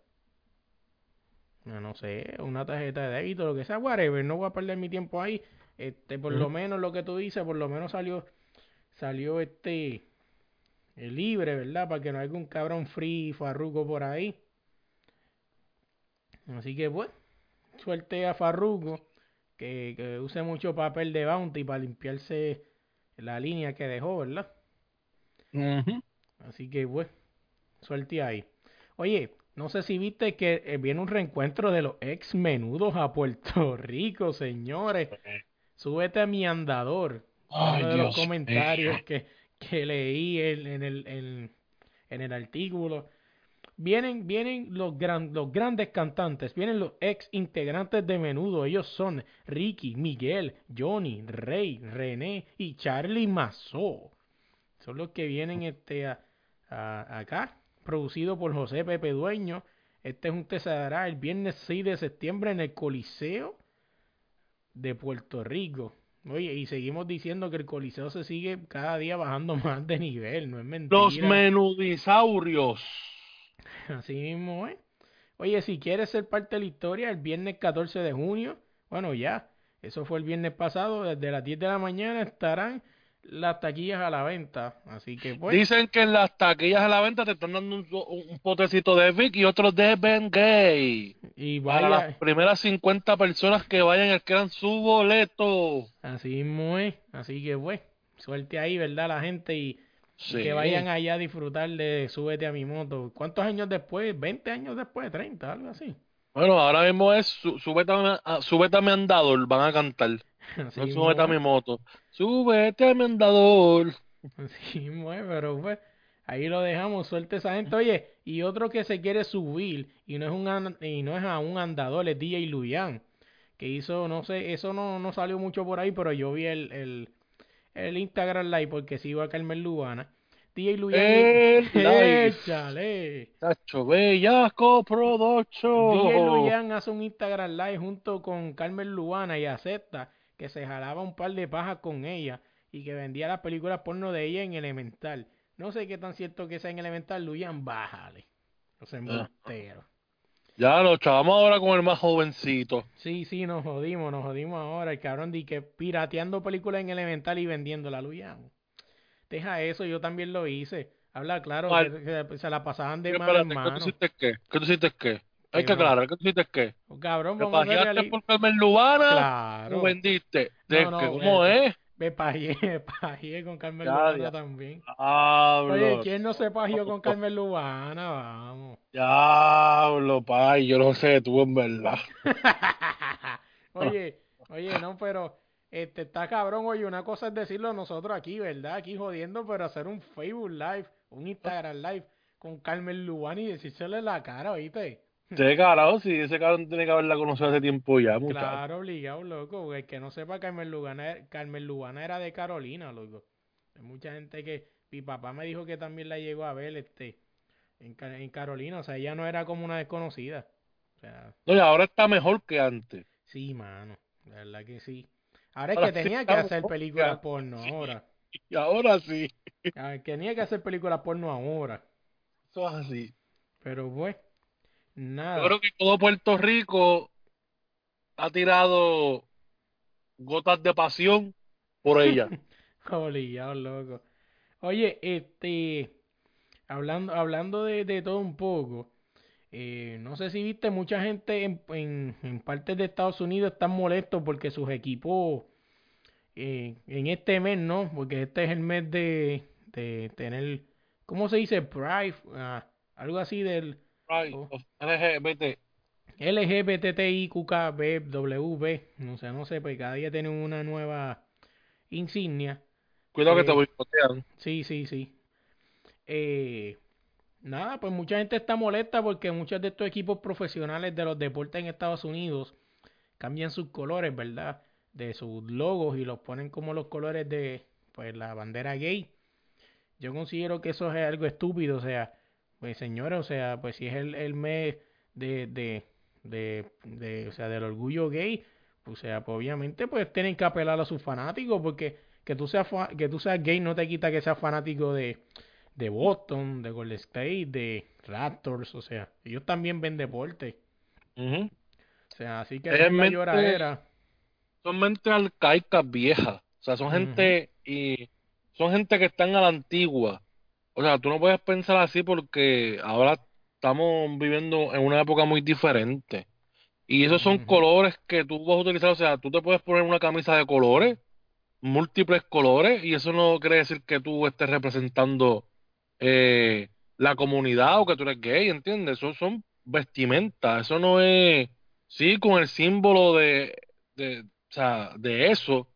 No, no sé, una tarjeta de débito, lo que sea, whatever, no voy a perder mi tiempo ahí. Este, por lo menos lo que tú dices, por lo menos salió, salió este eh, libre, ¿verdad? Para que no haya un cabrón free farruco por ahí. Así que pues, suerte a Farruko, que, que use mucho papel de bounty para limpiarse la línea que dejó, ¿verdad? Así que pues, suerte ahí. Oye, no sé si viste que eh, viene un reencuentro de los ex menudos a Puerto Rico, señores. Súbete a mi andador. Ay, uno de los comentarios que, que leí en, en el, en, el artículo. Vienen, vienen los, gran, los grandes cantantes, vienen los ex integrantes de menudo. Ellos son Ricky, Miguel, Johnny, Rey, René y Charlie Mazó. Son los que vienen este, a, a- acá, producido por José Pepe Dueño. Este junte se dará el viernes 6 de septiembre en el Coliseo de Puerto Rico. Oye, y seguimos diciendo que el Coliseo se sigue cada día bajando más de nivel, no es mentira. Los menudisaurios. Así mismo, ¿eh? Oye, si quieres ser parte de la historia, el viernes 14 de junio, bueno, ya, eso fue el viernes pasado, desde las 10 de la mañana estarán las taquillas a la venta. Así que, pues, Dicen que en las taquillas a la venta te están dando un, un potecito de Vic y otro de Ben Gay. y Para las primeras 50 personas que vayan a adquieran su boleto. así mismo es. Así que, pues, suerte ahí, ¿verdad? La gente y, y que vayan allá a disfrutar de Súbete a mi moto. ¿Cuántos años después? ¿20 años después? ¿30? Algo así. Bueno, ahora mismo es su, súbete, a, a- súbete a mi andador, van a cantar. Así No mismo súbete a es. mi moto. Súbete a mi andador. Así mismo es, pero pues ahí lo dejamos, suelta esa gente. Oye, y otro que se quiere subir y no es un an- y no es a un andador, es DJ Luyan, que hizo, no sé, eso no, no salió mucho por ahí, pero yo vi el, el, el Instagram Live porque sigo a Carmen Lubana. DJ live. échale. Tacho, Bellaco Production. DJ Luyan hace un Instagram Live junto con Carmen Lubana y acepta que se jalaba un par de pajas con ella y que vendía las películas porno de ella en Elemental. No sé qué tan cierto que sea en Elemental, Luyan, bájale. O sea, embustero. Ya lo chavamos ahora con el más jovencito. Sí, sí, nos jodimos, nos jodimos ahora. El cabrón que pirateando películas en Elemental y vendiéndola, Luyan. Deja eso, yo también lo hice. Habla claro, ¿Cuál? que, que se la pasaban de ¿Qué, mano en espérate, ¿qué tú mano. hiciste qué? ¿Qué tú hiciste qué? Hay Que aclarar, ¿qué tú hiciste qué? Oh, cabrón, ¿Te vamos a ver pajeaste reali- por Carmen Lubana? Claro. ¿O vendiste? No, ¿De no, qué? ¿Cómo es? Me pajeé, me pajeé con Carmen Ya, Lubana ya. también. Diablo. Oye, ¿quién no se pajeó con Carmen Lubana? Vamos. Diablo, pay, yo no sé tú en verdad. oye, oye, no, pero este está cabrón, oye, una cosa es decirlo nosotros aquí, ¿verdad? Aquí jodiendo, pero hacer un Facebook Live, un Instagram Live con Carmen Lubana y decírsele la cara, ¿oíste? Sí, carajo, sí, ese cabrón tiene que haberla conocido hace tiempo ya, muchacho. Claro, obligado, loco. El que no sepa, Carmen Lubana, Carmen Lubana era de Carolina, loco. Hay mucha gente que. Mi papá me dijo que también la llegó a ver este en Carolina. O sea, ella no era como una desconocida. O sea, No, y ahora está mejor que antes. sí, mano. La verdad que sí. Ahora es Ahora que sí tenía que hacer películas porno ahora. Y ahora sí. Tenía que hacer películas porno ahora. Eso es así. Pero pues, Yo nada. creo que todo Puerto Rico ha tirado gotas de pasión por ella. Obligado, loco. Oye, este, hablando, hablando de, de todo un poco, eh, no sé si viste, mucha gente en, en, en partes de Estados Unidos están molestos porque sus equipos eh, en este mes, ¿no? Porque este es el mes de, de tener, ¿cómo se dice? Pride, ah, algo así del Right, Oh. LGBT. LGBTIQKBW, no sé, no sé, pues cada día tienen una nueva insignia. Cuidado que te Eh, boicotean. Sí, sí, sí. Eh, nada, pues mucha gente está molesta porque muchos de estos equipos profesionales de los deportes en Estados Unidos cambian sus colores, ¿verdad? De sus logos y los ponen como los colores de pues la bandera gay. Yo considero que eso es algo estúpido, o sea, pues señores, o sea, pues si es el, el mes de, de, de, de, o sea, del orgullo gay, o sea, pues obviamente pues tienen que apelar a sus fanáticos porque que tú seas que tú seas gay no te quita que seas fanático de, de Boston, de Golden State, de Raptors, o sea, ellos también ven deporte. O sea, así que Es mente- lloradera. Son mentes arcaicas viejas. O sea, son gente y son gente que están a la antigua. O sea, tú no puedes pensar así porque ahora estamos viviendo en una época muy diferente. Y esos son colores que tú vas a utilizar. O sea, tú te puedes poner una camisa de colores, múltiples colores, y eso no quiere decir que tú estés representando eh, la comunidad o que tú eres gay, ¿entiendes? Eso son vestimentas. Eso no es, sí, con el símbolo de, de, o sea, de eso,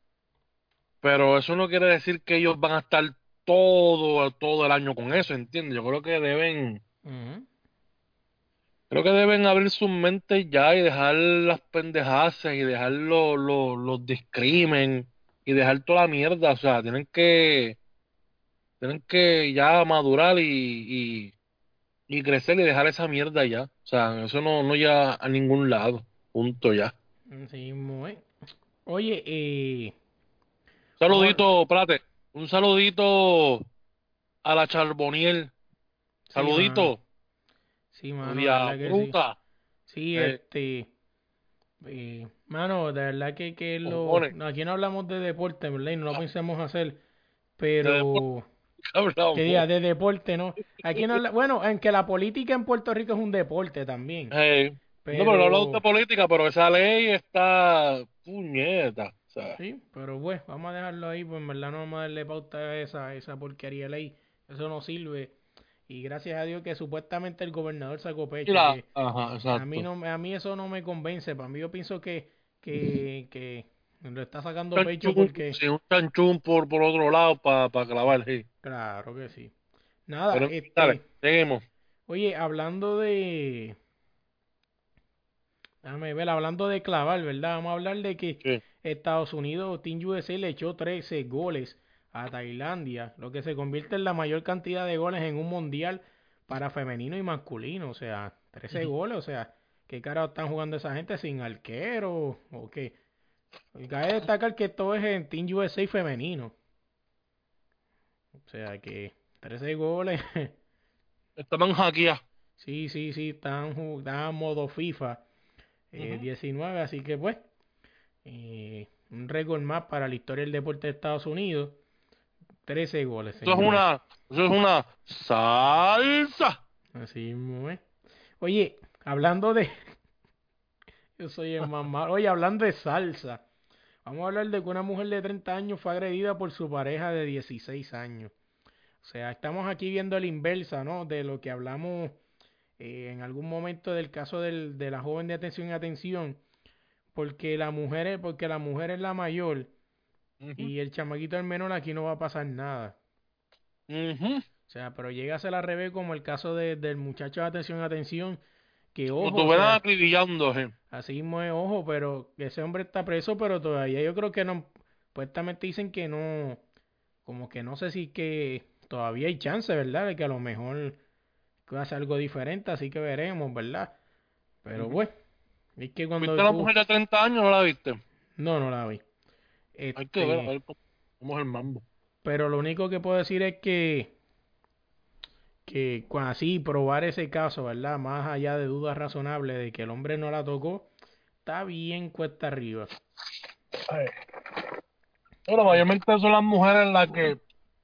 pero eso no quiere decir que ellos van a estar todo, todo el año con eso, ¿entiendes? Yo creo que deben, creo que deben abrir sus mentes ya y dejar las pendejadas y dejar los, los, los discrimen y dejar toda la mierda, o sea, tienen que, tienen que ya madurar y, y, y crecer y dejar esa mierda ya, o sea, eso no, no llega a ningún lado, punto ya. Sí, muy. Oye, eh, Un saludito, espérate, un saludito a la Charboniel. sí, Saludito, mano. Sí, mano, sí. Bruta. Sí, Eh. este. eh, mano, de verdad que, que lo. No, aquí no hablamos de deporte, ¿verdad? Y no lo pensamos hacer. Pero. Hablamos. Que diga, de deporte, ¿no? Aquí no Bueno, en que la política en Puerto Rico es un deporte también. Hey, Pero. No, pero no hablamos de política, pero esa ley está puñeta. O sea, Sí, pero bueno, vamos a dejarlo ahí, pues en verdad no vamos a darle pauta a esa, esa porquería de ley. Eso no sirve. Y gracias a Dios que supuestamente el gobernador sacó pecho. ajá, exacto. A mí no a mí eso no me convence, para mí yo pienso que que, que lo está sacando Un pecho porque sí, un chanchún por, por otro lado para clavar, sí. claro que sí. Nada, Pero, este, dale, seguimos. oye, hablando de Déjame ver, hablando de clavar, ¿verdad? Vamos a hablar de que Sí. Estados Unidos, Team USA le echó 13 goles a Tailandia, lo que se convierte en la mayor cantidad de goles en un mundial para femenino y masculino, o sea, 13 goles, o sea, ¿qué cara están jugando esa gente sin arquero o qué? Cabe destacar que esto es en Team USA femenino. O sea que 13 goles. Estaban hackeados. Sí, sí, sí, están, están modo FIFA eh, Ujú. 19, así que pues, eh, un récord más para la historia del deporte de Estados Unidos. 13 goles. Eso es una, eso es una salsa. Así mismo es. Oye, hablando de... Yo soy el más malo. Oye, hablando de salsa. Vamos a hablar de que una mujer de 30 años fue agredida por su pareja de 16 años. O sea, estamos aquí viendo la inversa, ¿no? De lo que hablamos eh, en algún momento del caso del, de la joven de atención y atención. Porque la mujer es, porque la mujer es la mayor y el chamaquito el menor aquí no va a pasar nada. Ujú. O sea, pero llega a ser al revés como el caso de- del muchacho de atención atención, que ojo, acribillando, eh. así mismo es ojo, pero ese hombre está preso, pero todavía yo creo que no, puestamente dicen que no, como que no sé si que todavía hay chance, ¿verdad? De que a lo mejor hace algo diferente, así que veremos, ¿verdad? Pero Ujú. bueno, es que cuando ¿Viste a la tú- mujer de 30 años no la viste? No, no la vi. Hay que Este, ver, a ver cómo es el mambo. Pero lo único que puedo decir es que, que así probar ese caso, ¿verdad? Más allá de dudas razonables de que el hombre no la tocó, está bien cuesta arriba. Bueno, mayormente son las mujeres las que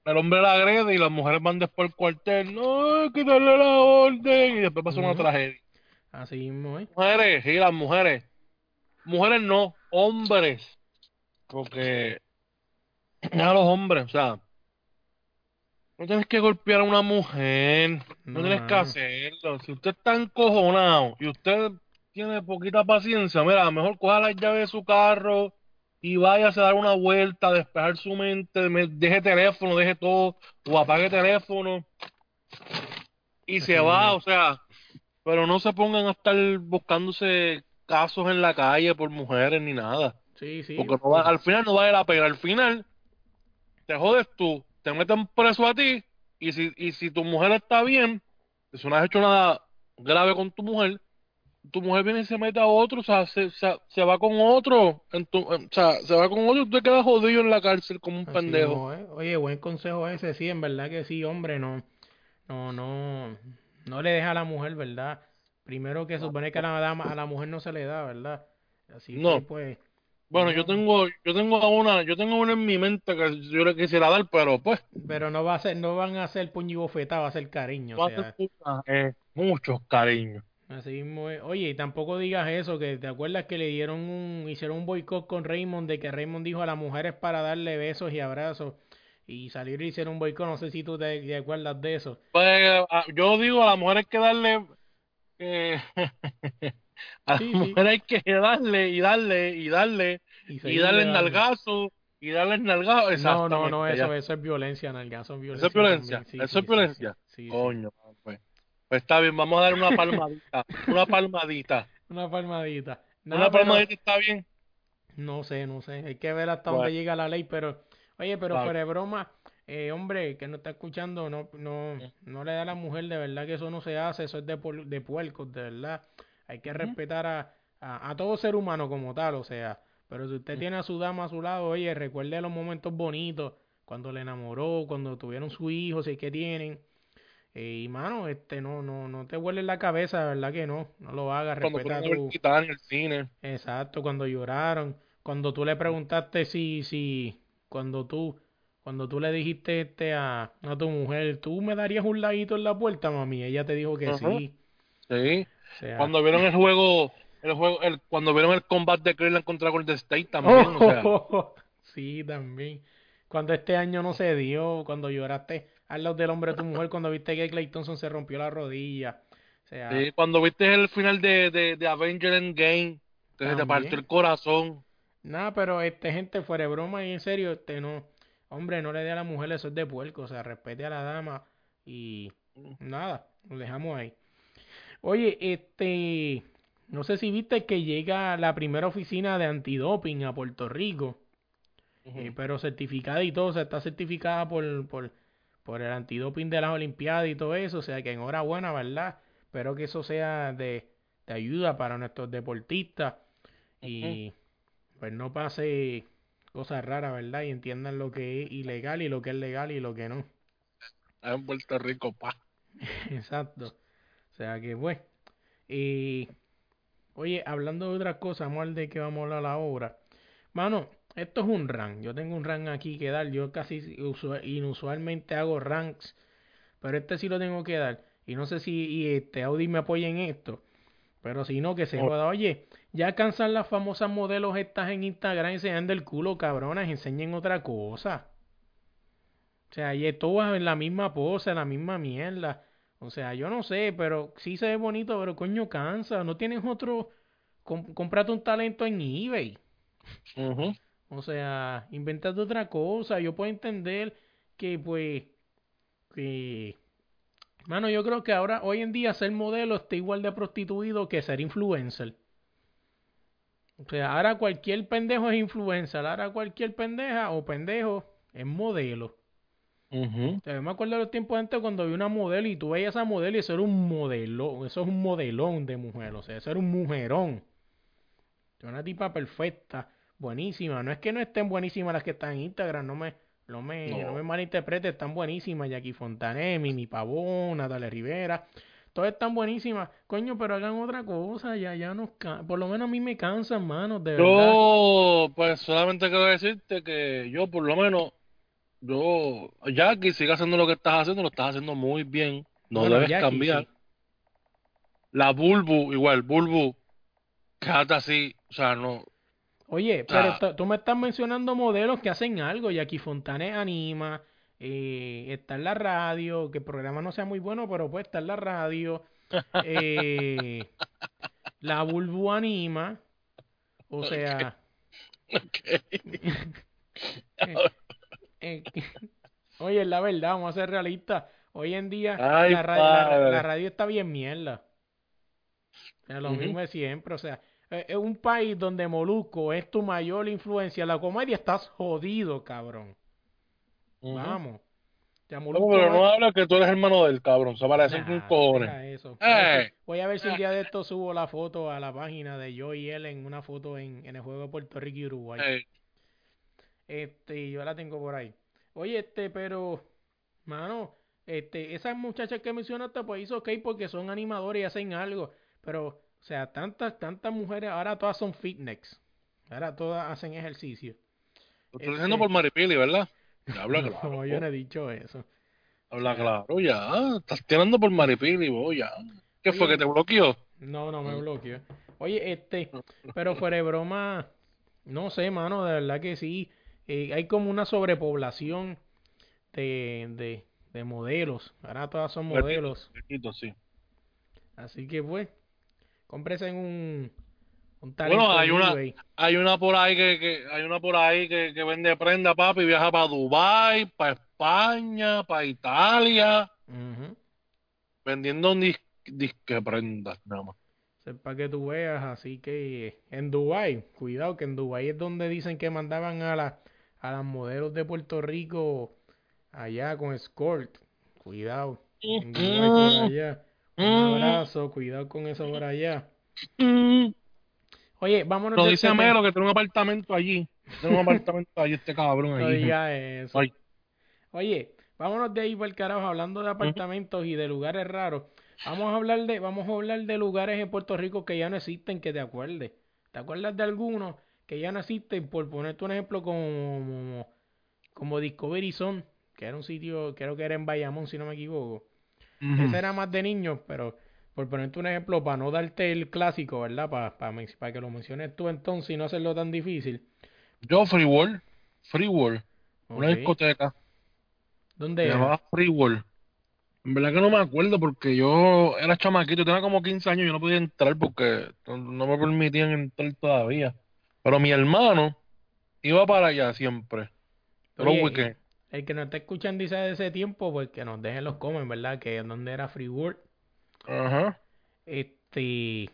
el hombre la agrede y las mujeres van después al cuartel. No, darle la orden. Y después pasa una tragedia. Así mismo, ¿eh? Mujeres, sí, las mujeres. Mujeres no, hombres. Porque a los hombres, o sea, no tienes que golpear a una mujer, no, No, tienes que mano. hacerlo. Si usted está encojonado y usted tiene poquita paciencia, mira, mejor coja las llaves de su carro y váyase a dar una vuelta, despejar su mente, me- deje teléfono, deje todo, o apague teléfono y se va, o sea, pero no se pongan a estar buscándose casos en la calle por mujeres ni nada. Sí, sí. Porque no va- al final no vale la pena. Al final te jodes tú, te meten preso a ti y si, y si tu mujer está bien, si no has hecho nada grave con tu mujer, tu mujer viene y se mete a otro, o sea, se, se, se va con otro, en tu, o sea, se va con otro y tú te quedas jodido en la cárcel como un Así pendejo. ¿eh? Oye, buen consejo ese, sí, en verdad que sí, hombre, no, no, no, no le deja a la mujer, ¿verdad? Primero que supone que a la dama, a la mujer no se le da, ¿verdad? Así No. que pues, Bueno, no. yo tengo, yo tengo una, yo tengo una en mi mente que yo le quisiera dar, pero pues, pero no va a ser, no van a ser puño y bofetada, va a ser cariño, o no sea. hace falta, eh, muchos cariños. Así mismo es. Oye, y tampoco digas eso, que te acuerdas que le dieron un, hicieron un boicot con Raymond, de que Raymond dijo a las mujeres para darle besos y abrazos, y salieron y hicieron un boicot, no sé si tú te, te acuerdas de eso. Pues a- yo digo, a la mujer hay que darle, eh, a Sí, mujer hay que darle y darle y darle Y, darle dando. nalgazo y darle nalgazo. No, no, no, eso, eso es violencia, nalgazo es violencia. Eso es violencia. Sí, eso es violencia. Coño, pues. Pues está bien, vamos a dar una palmadita, una palmadita. Una palmadita. Una pero- palmadita está bien. No sé, no sé. Hay que ver hasta Bueno. dónde llega la ley, pero, oye, pero Claro. fuera broma, eh, hombre, que no está escuchando, no, no, no le da a la mujer, de verdad que eso no se hace, eso es de, de puercos, de verdad. Hay que respetar a, a, a todo ser humano como tal, o sea, pero si usted tiene a su dama a su lado, oye, recuerde los momentos bonitos, cuando le enamoró, cuando tuvieron su hijo, si es que tienen. Eh, y mano, este, no, no, no te vuelves la cabeza, verdad que no, no lo hagas, Cuando respeta tu, en el cine. Exacto, cuando lloraron, cuando tú le preguntaste si, si, cuando tú, cuando tú le dijiste este a, a tu mujer, tú me darías un ladito en la puerta, mami, ella te dijo que Ajá. sí. Sí. Sea, Cuando vieron el juego, el juego, el, cuando vieron el combate de Cleveland contra Golden State también, o sea, sí, también. Cuando este año no se dio, cuando lloraste al lado del hombre de tu mujer, cuando viste que Clay Thompson se rompió la rodilla. O sea, sí, cuando viste el final de, de, de Avenger Endgame, se te partió el corazón. Nada, pero este gente fuera de broma y en serio, este no, hombre, no le dé a la mujer eso es de puerco, o sea, respete a la dama y nada, lo dejamos ahí. Oye, este, no sé si viste que llega la primera oficina de antidoping a Puerto Rico, eh, pero certificada y todo, o sea, está certificada por, por, por el antidoping de las Olimpiadas y todo eso, o sea, que enhorabuena, ¿verdad? Espero que eso sea de, de ayuda para nuestros deportistas y pues no pase cosas raras, ¿verdad? Y entiendan lo que es ilegal y lo que es legal y lo que no. En Puerto Rico, pa. Exacto. O sea que, pues. Y. Oye, hablando de otras cosas, vamos de que vamos a hablar ahora. Mano, esto es un rank. Yo tengo un rank aquí que dar. Yo casi usua- inusualmente hago ranks. Pero este sí lo tengo que dar. Y no sé si y este Audi me apoya en esto. Pero si no, que se Oh. joda. Oye, ya cansan las famosas modelos estas en Instagram enseñando el culo, cabronas, enseñen otra cosa. O sea, y todas en la misma pose, en la misma mierda. O sea, yo no sé, pero sí se ve bonito, pero coño cansa. No tienes otro. com- cómprate un talento en eBay. O sea, inventate otra cosa. Yo puedo entender que, pues, que, mano, yo creo que ahora, hoy en día, ser modelo está igual de prostituido que ser influencer. O sea, ahora cualquier pendejo es influencer. Ahora cualquier pendeja o pendejo es modelo. Sea, yo me acuerdo de los tiempos antes cuando vi una modelo y tú veías a esa modelo y eso era un modelo, eso es un modelón de mujer, o sea, eso era un mujerón. Una tipa perfecta, buenísima. No es que no estén buenísimas las que están en Instagram, no me, no me, No. no me malinterpretes, están buenísimas. Jackie Fontané, Mimi Pavón, Natalia Rivera, todas están buenísimas. Coño, pero hagan otra cosa, ya, ya nos can- por lo menos a mí me cansan, manos, de verdad. Yo, pues solamente quiero decirte que yo, por lo menos, yo, Jackie, sigue haciendo lo que estás haciendo, lo estás haciendo muy bien. No Bueno, debes Jackie, cambiar. sí. La Bulbu, igual, Bulbu, quédate así, o sea, no. Oye, O sea- pero tú me estás mencionando modelos que hacen algo. Jackie Fontané anima, eh, está en la radio, que el programa no sea muy bueno, pero pues está en la radio. Eh, la Bulbu anima. O sea, eh, oye, la verdad, vamos a ser realistas. Hoy en día Ay, la, ra- la ra- padre. la radio está bien mierda. Es lo mismo de siempre, o sea, eh, es un país donde Molusco es tu mayor influencia en la comedia, estás jodido, cabrón. Vamos. No, pero no- habla que tú eres hermano del cabrón, se parecen Nah, cojones. eso. ¡Ey! Voy a ver si un día de esto subo la foto a la página de yo y él en una foto en, en el juego de Puerto Rico y Uruguay. Este, yo la tengo por ahí. Oye, este, pero, mano, este, esas muchachas que mencionaste, pues hizo ok porque son animadores y hacen algo. Pero, o sea, tantas, tantas mujeres, ahora todas son fitness. Ahora todas hacen ejercicio. lo estoy Este- diciendo por Maripili, ¿verdad? Habla No, claro. yo no he dicho eso. Habla claro, ya. Estás tirando por Maripili, vos, ya. ¿Qué fue que te bloqueó? No, no me bloqueo. Oye, este, pero fuera de broma, no sé, mano, de verdad que sí. Eh, hay como una sobrepoblación de, de, de modelos. Ahora todas son modelos. Sí. Así que pues, cómprese en un, un Bueno, hay una, eBay. hay una por ahí que, que hay una por ahí que, que vende prenda, papi, y viaja para Dubai, para España, para Italia, vendiendo un dis- disque prendas, nada más. para que tú veas, así que en Dubai, cuidado que en Dubai es donde dicen que mandaban a la, a las modelos de Puerto Rico allá con escort. Cuidado. Por allá. Un Mm. abrazo, cuidado con eso por allá. Mm. Oye, vámonos Lo de dice. Melo que tiene un apartamento allí. Tiene un apartamento allí este cabrón No eso. Ay. Oye, vámonos de ahí para el carajo, hablando de apartamentos y de lugares raros. Vamos a hablar de, vamos a hablar de lugares en Puerto Rico que ya no existen, que te acuerdes. ¿Te acuerdas de algunos que ya no existen? Por ponerte un ejemplo como, como, Discovery Zone, que era un sitio, creo que era en Bayamón, si no me equivoco. Ese era más de niños, pero por ponerte un ejemplo, para no darte el clásico, ¿verdad? Para, para, que lo menciones tú entonces y no hacerlo tan difícil. Yo, Free World, Free World, una discoteca, ¿Dónde se era? llamaba Free World. En verdad que no me acuerdo porque yo era chamaquito, tenía como 15 años y yo no podía entrar porque no me permitían entrar todavía. Pero mi hermano iba para allá siempre, los Oye, weekends. El que nos está escuchando dice de ese tiempo, pues que nos dejen los comments, ¿verdad? Que donde era Free World. Ajá. Este.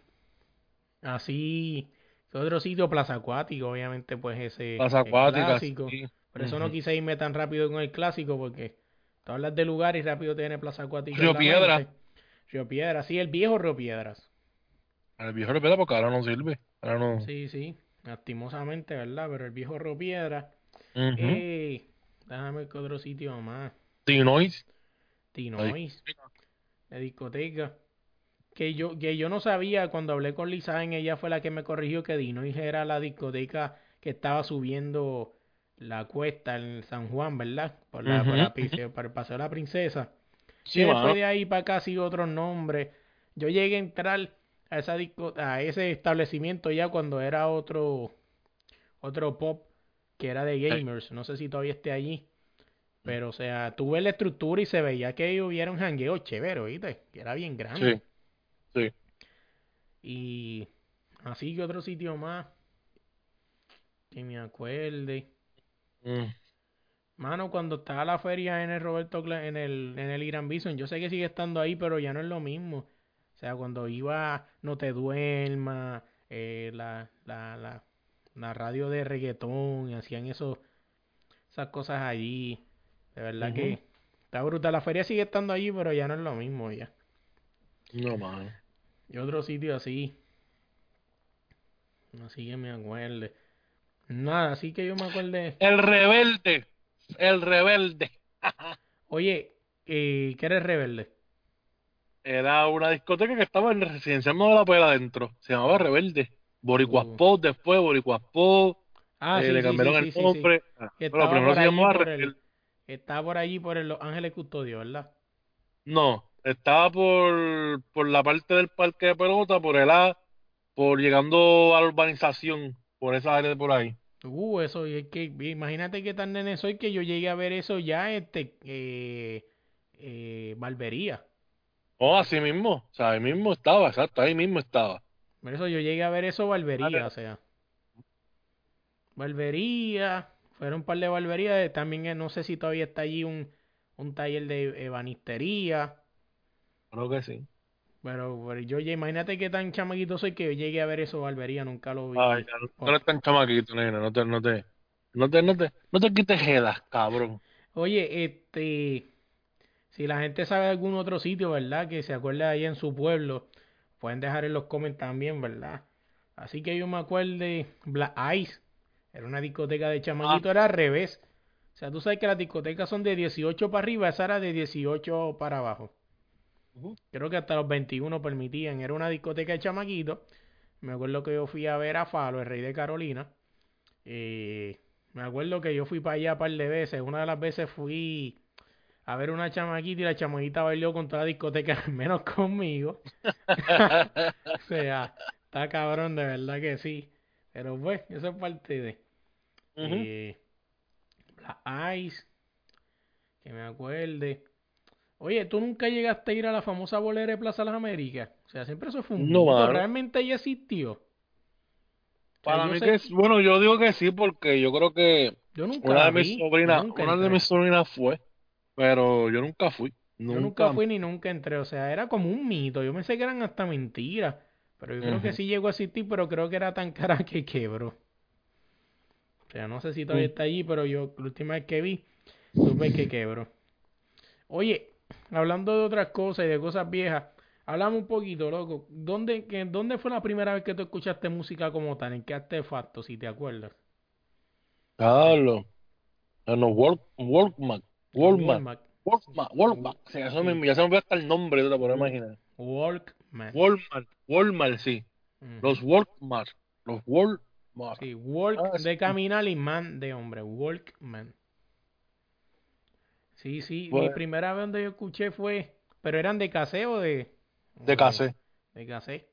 Así. Otro sitio, Plaza Acuático, obviamente, pues ese. Plaza Acuática, clásico. sí. Por eso no quise irme tan rápido con el clásico, porque tú hablas de lugares y rápido tiene Plaza Acuática. Río en la Piedra. mente. Río Piedra, sí, el viejo Río Piedras. El viejo le pega porque ahora no sirve. Ahora no. Sí, sí, lastimosamente, ¿verdad? Pero el viejo Río Piedra. Ujú. Eh, déjame ver otro sitio más. Tinois. Tinois, la discoteca. Que yo, que yo no sabía cuando hablé con Lizaen, ella fue la que me corrigió que Dinois era la discoteca que estaba subiendo la cuesta en San Juan, ¿verdad? Por, la, por, la pise- por el Paseo de la Princesa. Sí, Y después de ahí para acá sigue otro nombre. Yo llegué a entrar a esa disco, a ese establecimiento ya cuando era otro otro pop que era de gamers, no sé si todavía esté allí. Pero, o sea, tuve la estructura y se veía que hubiera un jangueo chévere, ¿viste? Que era bien grande. Sí. Sí. Y así que otro sitio más que me acuerde. Mm. Mano, cuando estaba la feria en el Roberto Cla- en el, en el Irán Bison, yo sé que sigue estando ahí, pero ya no es lo mismo. O sea, cuando iba No Te Duerma, eh, la, la, la, la radio de reggaetón, y hacían eso, esas cosas allí. De verdad que está brutal. La feria sigue estando allí, pero ya no es lo mismo ya. No, mano. Y otro sitio así. Así que me acuerde. Nada, así que yo me acuerde. El rebelde. El rebelde. Oye, eh, ¿qué eres rebelde? Era una discoteca que estaba en el residencial Nueva la Pela adentro. Se llamaba Rebelde. Boricuas Uh. Pop después, Boricuas Pop. Ah, eh, sí, le cambiaron sí, el sí, nombre. Ah, pero primero se llamaba Rebelde. el- Estaba por allí por el Los Ángeles Custodio, ¿verdad? No, estaba por, por la parte del parque de pelota, por el A, por llegando a la urbanización, por esa área de por ahí. Uh, eso, y es que imagínate qué tan nene soy que yo llegué a ver eso ya, este, eh, eh, Barbería. Oh, así mismo, o sea, ahí mismo estaba, exacto, ahí mismo estaba. Por eso yo llegué a ver eso Barbería, Vale. o sea. Barbería, fueron un par de barberías, también eh, no sé si todavía está allí un, un taller de ebanistería. Creo que sí. Pero, pero yo imagínate qué tan chamaquito soy que yo llegué a ver eso barbería, nunca lo vi. Ay, no, no eres tan chamaquito, nena, no te, no te, no te, no te, no te quites jedas, cabrón. Oye, este, si la gente sabe de algún otro sitio, ¿verdad? Que se acuerda ahí en su pueblo, pueden dejar en los comentarios también, ¿verdad? Así que yo me acuerde, Black Ice, era una discoteca de chamaquito, era al revés. O sea, tú sabes que las discotecas son de 18 para arriba, esa era de 18 para abajo. Creo que hasta los 21 permitían. Era una discoteca de chamaquito. Me acuerdo que yo fui a ver a Falo, el rey de Carolina. Eh, me acuerdo que yo fui para allá un par de veces. Una de las veces fui a ver una chamaquita y la chamaquita bailó con toda la discoteca, menos conmigo. O sea, está cabrón, de verdad que sí. Pero pues, eso es parte de. Eh, Black Ice, que me acuerde. Oye, ¿tú nunca llegaste a ir a la famosa bolera de Plaza Las Américas? O sea, siempre eso fue un No, mano. realmente ahí existió. Para mí sé- que es, bueno, yo digo que sí, porque yo creo que Yo nunca una la de mis sobrinas, una de mis sobrinas fue, pero yo nunca fui, Yo nunca nunca. fui ni nunca entré, o sea, era como un mito. Yo pensé que eran hasta mentiras, pero yo creo que sí llegó a existir, pero creo que era tan cara que quebró. O sea, no sé si todavía está allí, pero yo la última vez que vi, supe que quebró. Oye, hablando de otras cosas y de cosas viejas, hablamos un poquito, loco. ¿Dónde, que, ¿Dónde fue la primera vez que tú escuchaste música como tal? ¿En qué artefacto, si te acuerdas? Carlos, en los Walk, Walkman, Walkman. Walkman, Walkman, eso ya se me olvidó hasta el nombre, te lo puedo imaginar. Walkman. Walmart, Walmart, sí, los Walkman, los Walmart. Sí, walk Ah, de sí. caminar y man de hombre, walkman. Sí, sí, mi Bueno. primera vez donde yo escuché fue, pero eran de cassette o de... De cassette, De cassette.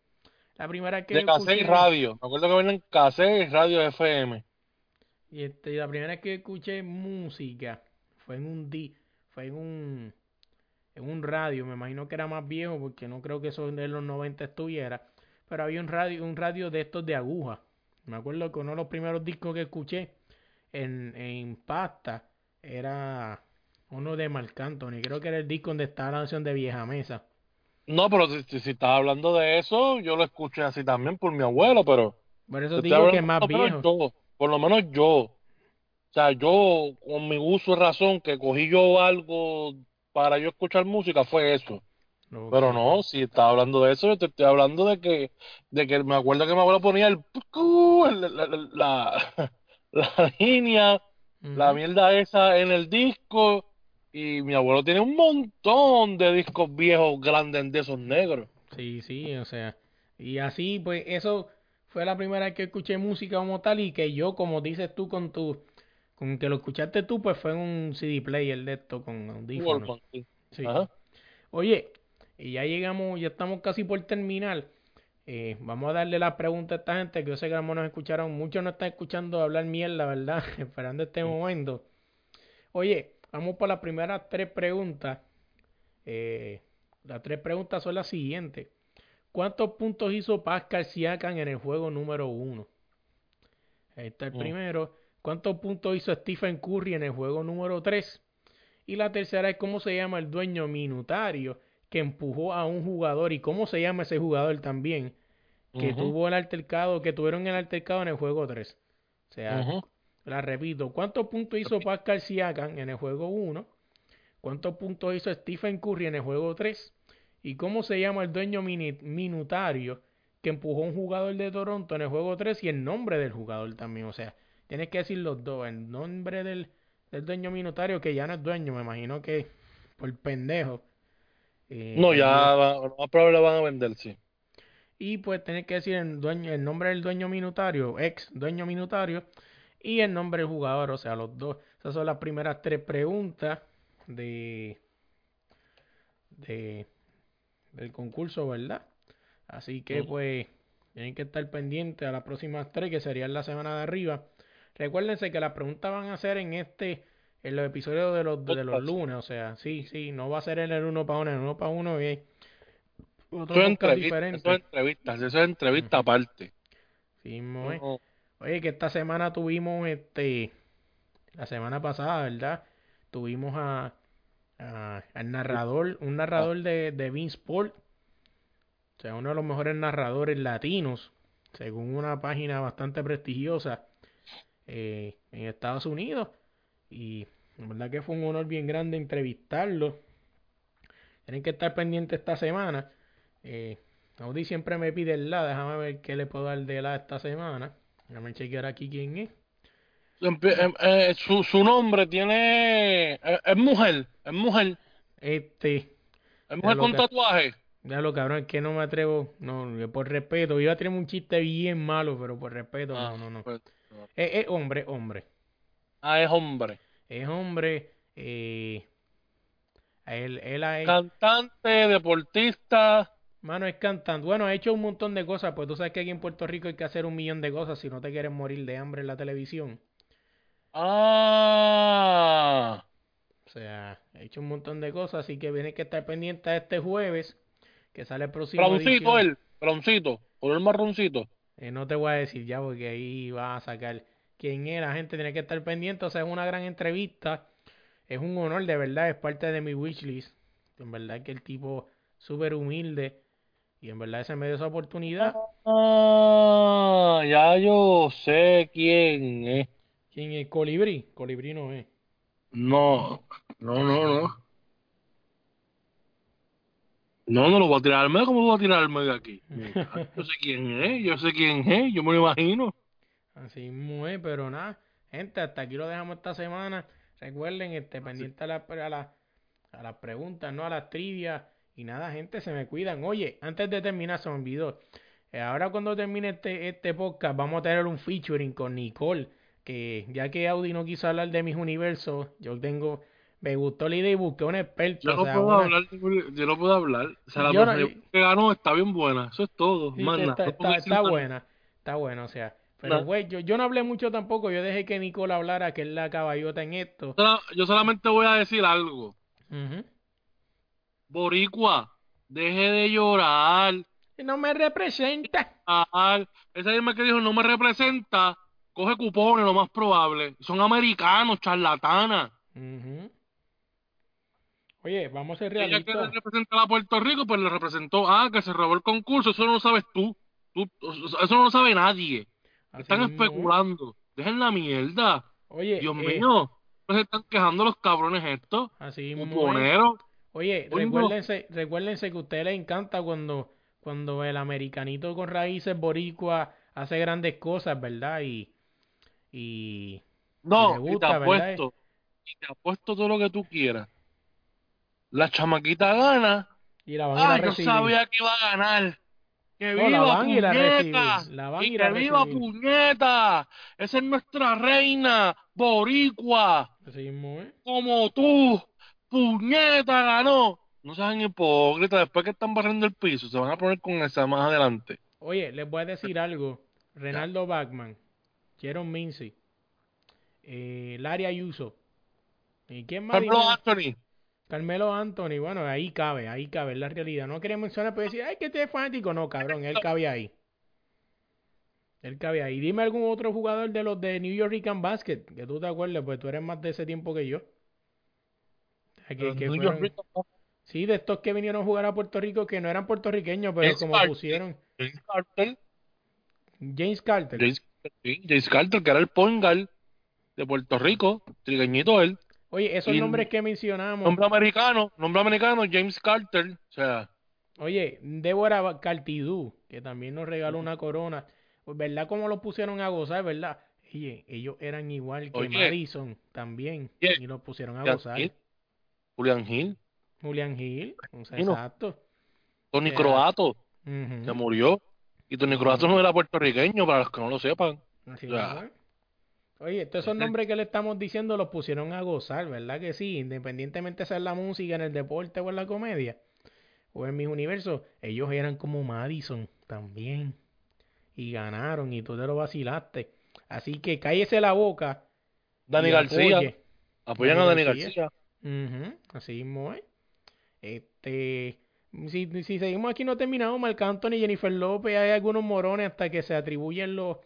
La primera que de cassette y radio, me acuerdo que venían cassette y radio FM. y este, la primera vez que escuché música fue en un di, fue en un, en un radio, me imagino que era más viejo porque no creo que eso de los 90 estuviera, pero había un radio, un radio de estos de aguja. Me acuerdo que uno de los primeros discos que escuché en, en pasta era uno de Marc Anthony, creo que era el disco donde estaba la canción de Vieja Mesa. No, pero si, si, si estás hablando de eso, yo lo escuché así también por mi abuelo, pero Por eso digo que es más viejo. yo, por lo menos yo. O sea, yo, con mi uso y razón, que cogí yo algo para yo escuchar música, fue eso. Pero no, si estás hablando de eso, yo te estoy hablando de que, de que me acuerdo que mi abuelo ponía el, la, la, la, línea, la mierda esa en el disco, y mi abuelo tiene un montón de discos viejos grandes de esos negros. Sí, sí, o sea, y así, pues, eso fue la primera vez que escuché música como tal y que yo, como dices tú con tu, con que lo escuchaste tú, pues fue en un CD player de esto con audífonos. Sí. Sí. Oye, y ya llegamos, ya estamos casi por terminar. Eh, vamos a darle la pregunta a esta gente que yo sé que no nos escucharon. Muchos no están escuchando hablar mierda, ¿verdad? Esperando este momento. Oye, vamos por las primeras tres preguntas. Eh, las tres preguntas son las siguientes. ¿Cuántos puntos hizo Pascal Siakam en el juego número uno? Ahí está el Mm. primero. ¿Cuántos puntos hizo Stephen Curry en el juego número 3? Y la tercera es cómo se llama el dueño minutario que empujó a un jugador y cómo se llama ese jugador también que tuvo el altercado, que tuvieron el altercado en el juego 3. O sea, la repito, ¿cuántos puntos hizo Pascal Siakam en el juego 1? ¿Cuántos puntos hizo Stephen Curry en el juego 3? ¿Y cómo se llama el dueño minutario que empujó a un jugador de Toronto en el juego 3 y el nombre del jugador también? O sea, tienes que decir los dos, el nombre del, del dueño minutario que ya no es dueño, me imagino que por pendejo. eh, No, ya lo más probable van a vender, sí. Y pues tener que decir el, dueño, el nombre del dueño minutario, ex dueño minutario, y el nombre del jugador, o sea, los dos. Esas son las primeras tres preguntas de, de del concurso, ¿verdad? Así que pues tienen que estar pendientes a las próximas tres, que serían la semana de arriba. Recuérdense que las preguntas van a ser en este, en los episodios de los, de los lunes, o sea, sí, sí, no va a ser en el uno para uno, en el uno para uno y otro Eso entrevista, diferente. eso es entrevistas, eso es entrevista aparte. Sí. No, Oye, que esta semana tuvimos, este, la semana pasada, ¿verdad? Tuvimos a, a- al narrador, un narrador de, de Bean Sport, o sea, uno de los mejores narradores latinos, según una página bastante prestigiosa eh, en Estados Unidos. Y la verdad que fue un honor bien grande entrevistarlo. Tienen que estar pendientes esta semana. Eh, Audi siempre me pide el la, déjame ver qué le puedo dar de la esta semana. Déjame chequear aquí quién es. Em- eh, su, su nombre tiene. Es, es mujer, es mujer, Este, es mujer con tatuaje. ya lo cabrón, es que no me atrevo, no, por respeto, iba a tener un chiste bien malo, pero por respeto, Ah, no, no, no. pues, Es, es hombre, hombre. ah, es hombre. Es hombre, eh, él, él ha, Cantante, deportista. mano, es cantante. Bueno, ha hecho un montón de cosas, pues tú sabes que aquí en Puerto Rico hay que hacer un millón de cosas si no te quieres morir de hambre en la televisión. Ah, O sea, ha hecho un montón de cosas, así que viene que estar pendiente a este jueves, que sale el próximo broncito él, broncito, color marroncito. Eh, no te voy a decir ya porque ahí vas a sacar quién es. La gente tiene que estar pendiente. O sea, es una gran entrevista. Es un honor, de verdad. Es parte de mi wishlist. En verdad que el tipo súper humilde. Y en verdad se me dio esa oportunidad. Ah, ya yo sé quién es. ¿Quién es? Colibrí. Colibrí no es. No, no, no, no. No, no lo voy a tirar al medio. ¿Cómo lo voy a tirar al medio de aquí? Yo sé quién es, yo sé quién es, yo me lo imagino. Así es, pero nada. Gente, hasta aquí lo dejamos esta semana. Recuerden, este, pendiente a las a la, a las preguntas, no a las trivias. Y nada, gente, se me cuidan. Oye, antes de terminar, se me olvidó. Eh, ahora cuando termine este, este podcast, vamos a tener un featuring con Nicole. Que ya que Audi no quiso hablar de mis universos, yo tengo, me gustó la idea y busqué un experto. Yo no o sea, puedo una- hablar, yo no puedo hablar. O sea, la Yo no- que ganó está bien buena, eso es todo. Sí, está, no buena, está buena, o sea. Pero, güey, yo, yo no hablé mucho tampoco. Yo dejé que Nicole hablara, que es la caballota en esto. Yo solamente voy a decir algo. Ujú. Boricua, deje de llorar. No me representa. Esa misma que dijo no me representa, coge cupones, lo más probable. Son americanos, charlatanas. Ujú. Oye, vamos a ser Ella que realistas. representa a Puerto Rico, pues le representó, ah, que se robó el concurso, eso no lo sabes tú. tú eso no lo sabe nadie. Así Están especulando. Dejen la mierda. Oye, Dios eh, mío. Se están quejando los cabrones estos. así. Cuponeros. Oye, no. recuérdense, recuérdense que a ustedes les encanta cuando, cuando el americanito con raíces boricua hace grandes cosas, ¿verdad? Y, y No, y te gusta, ¿verdad? apuesto. Y te apuesto todo lo que tú quieras. La chamaquita gana. y la van a Ah, yo recibir. sabía que iba a ganar. Que No, viva puñeta. Y que viva puñeta. Esa es nuestra reina boricua. Es. Como tú. Puñeta ganó. No sean hipócritas. Después que están barriendo el piso, se van a poner con esa más adelante. Oye, les voy a decir algo. Renaldo Bachman, Jaron Mincy, eh, Larry Ayuso. ¿Y quién más? Anthony. Carmelo Anthony, bueno, ahí cabe, ahí cabe, es la realidad. No quería mencionar, pero decir, ay, que este es fanático. No, cabrón, él cabe ahí. Él cabe ahí. Dime algún otro jugador de los de New York Rican Basket, que tú te acuerdes, pues tú eres más de ese tiempo que yo. Que- que fueron- Sí, de estos que vinieron a jugar a Puerto Rico, que no eran puertorriqueños, pero James como Carter. pusieron James Carter. James Carter. James, James Carter, que era el point guard de Puerto Rico, trigueñito él. Oye, esos y- nombres que mencionamos. Nombre americano, nombre americano, James Carter. O sea, Oye, Débora Cartidú, que también nos regaló una corona. Pues, ¿Verdad? Como lo pusieron a gozar, ¿verdad? Oye, ellos eran igual que Oye. Madison también. Oye, Y los pusieron a Julian gozar. Hill, Julian Hill, Julian Hill. o sea, exacto. Tony Era- Croato, Ujú. que murió. Y Tony Croato no era puertorriqueño, para los que no lo sepan. Así es. Oye, todos esos nombres que le estamos diciendo los pusieron a gozar, ¿verdad que sí? Independientemente sea en la música, en el deporte o en la comedia, o en mis universos, ellos eran como Madison también. Y ganaron y tú te lo vacilaste. Así que cállese la boca. Dani y García. apoye. Apoyan a Dani García. Así mismo es. Este, si, si seguimos aquí no terminamos, Marc Anthony, Jennifer López, hay algunos morones hasta que se atribuyen los,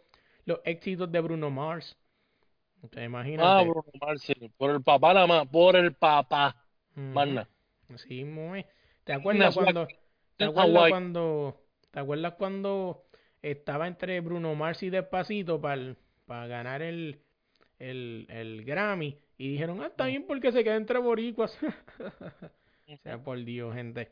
los éxitos de Bruno Mars. O sea, Ah. Bruno Mars, sí. Por el papá nada más, por el papá. Más nada. Así es. ¿Te acuerdas cuando, te acuerdas cuando, te acuerdas cuando estaba entre Bruno Mars y Despacito para ganar el, el, el Grammy y dijeron, ah, está bien porque se queda entre boricuas. o sea, por Dios, gente.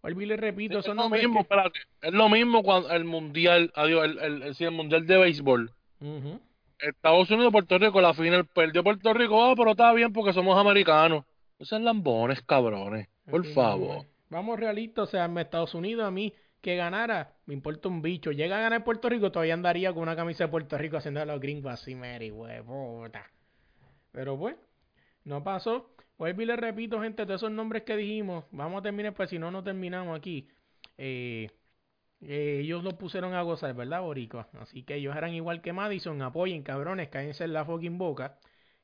Olví le repito, Es son lo nombres mismo, que- espérate. Es lo mismo cuando el mundial, adiós, el, el, el, sí, el mundial de béisbol. Ujú. Estados Unidos, Puerto Rico, la final perdió Puerto Rico, ah, pero está bien porque somos americanos. No sean lambones, cabrones, por favor. Vamos realistas, o sea, en Estados Unidos a mí que ganara, me importa un bicho. Llega a ganar Puerto Rico, todavía andaría con una camisa de Puerto Rico haciendo a los gringos así, Mary, puta. Pero pues, no pasó. Vuelvo y le repito, gente, todos esos nombres que dijimos, vamos a terminar, pues si no, no terminamos aquí. Eh, eh, ellos lo pusieron a gozar, ¿verdad, Boricua? Así que ellos eran igual que Madison, apoyen, cabrones, cállense en la fucking boca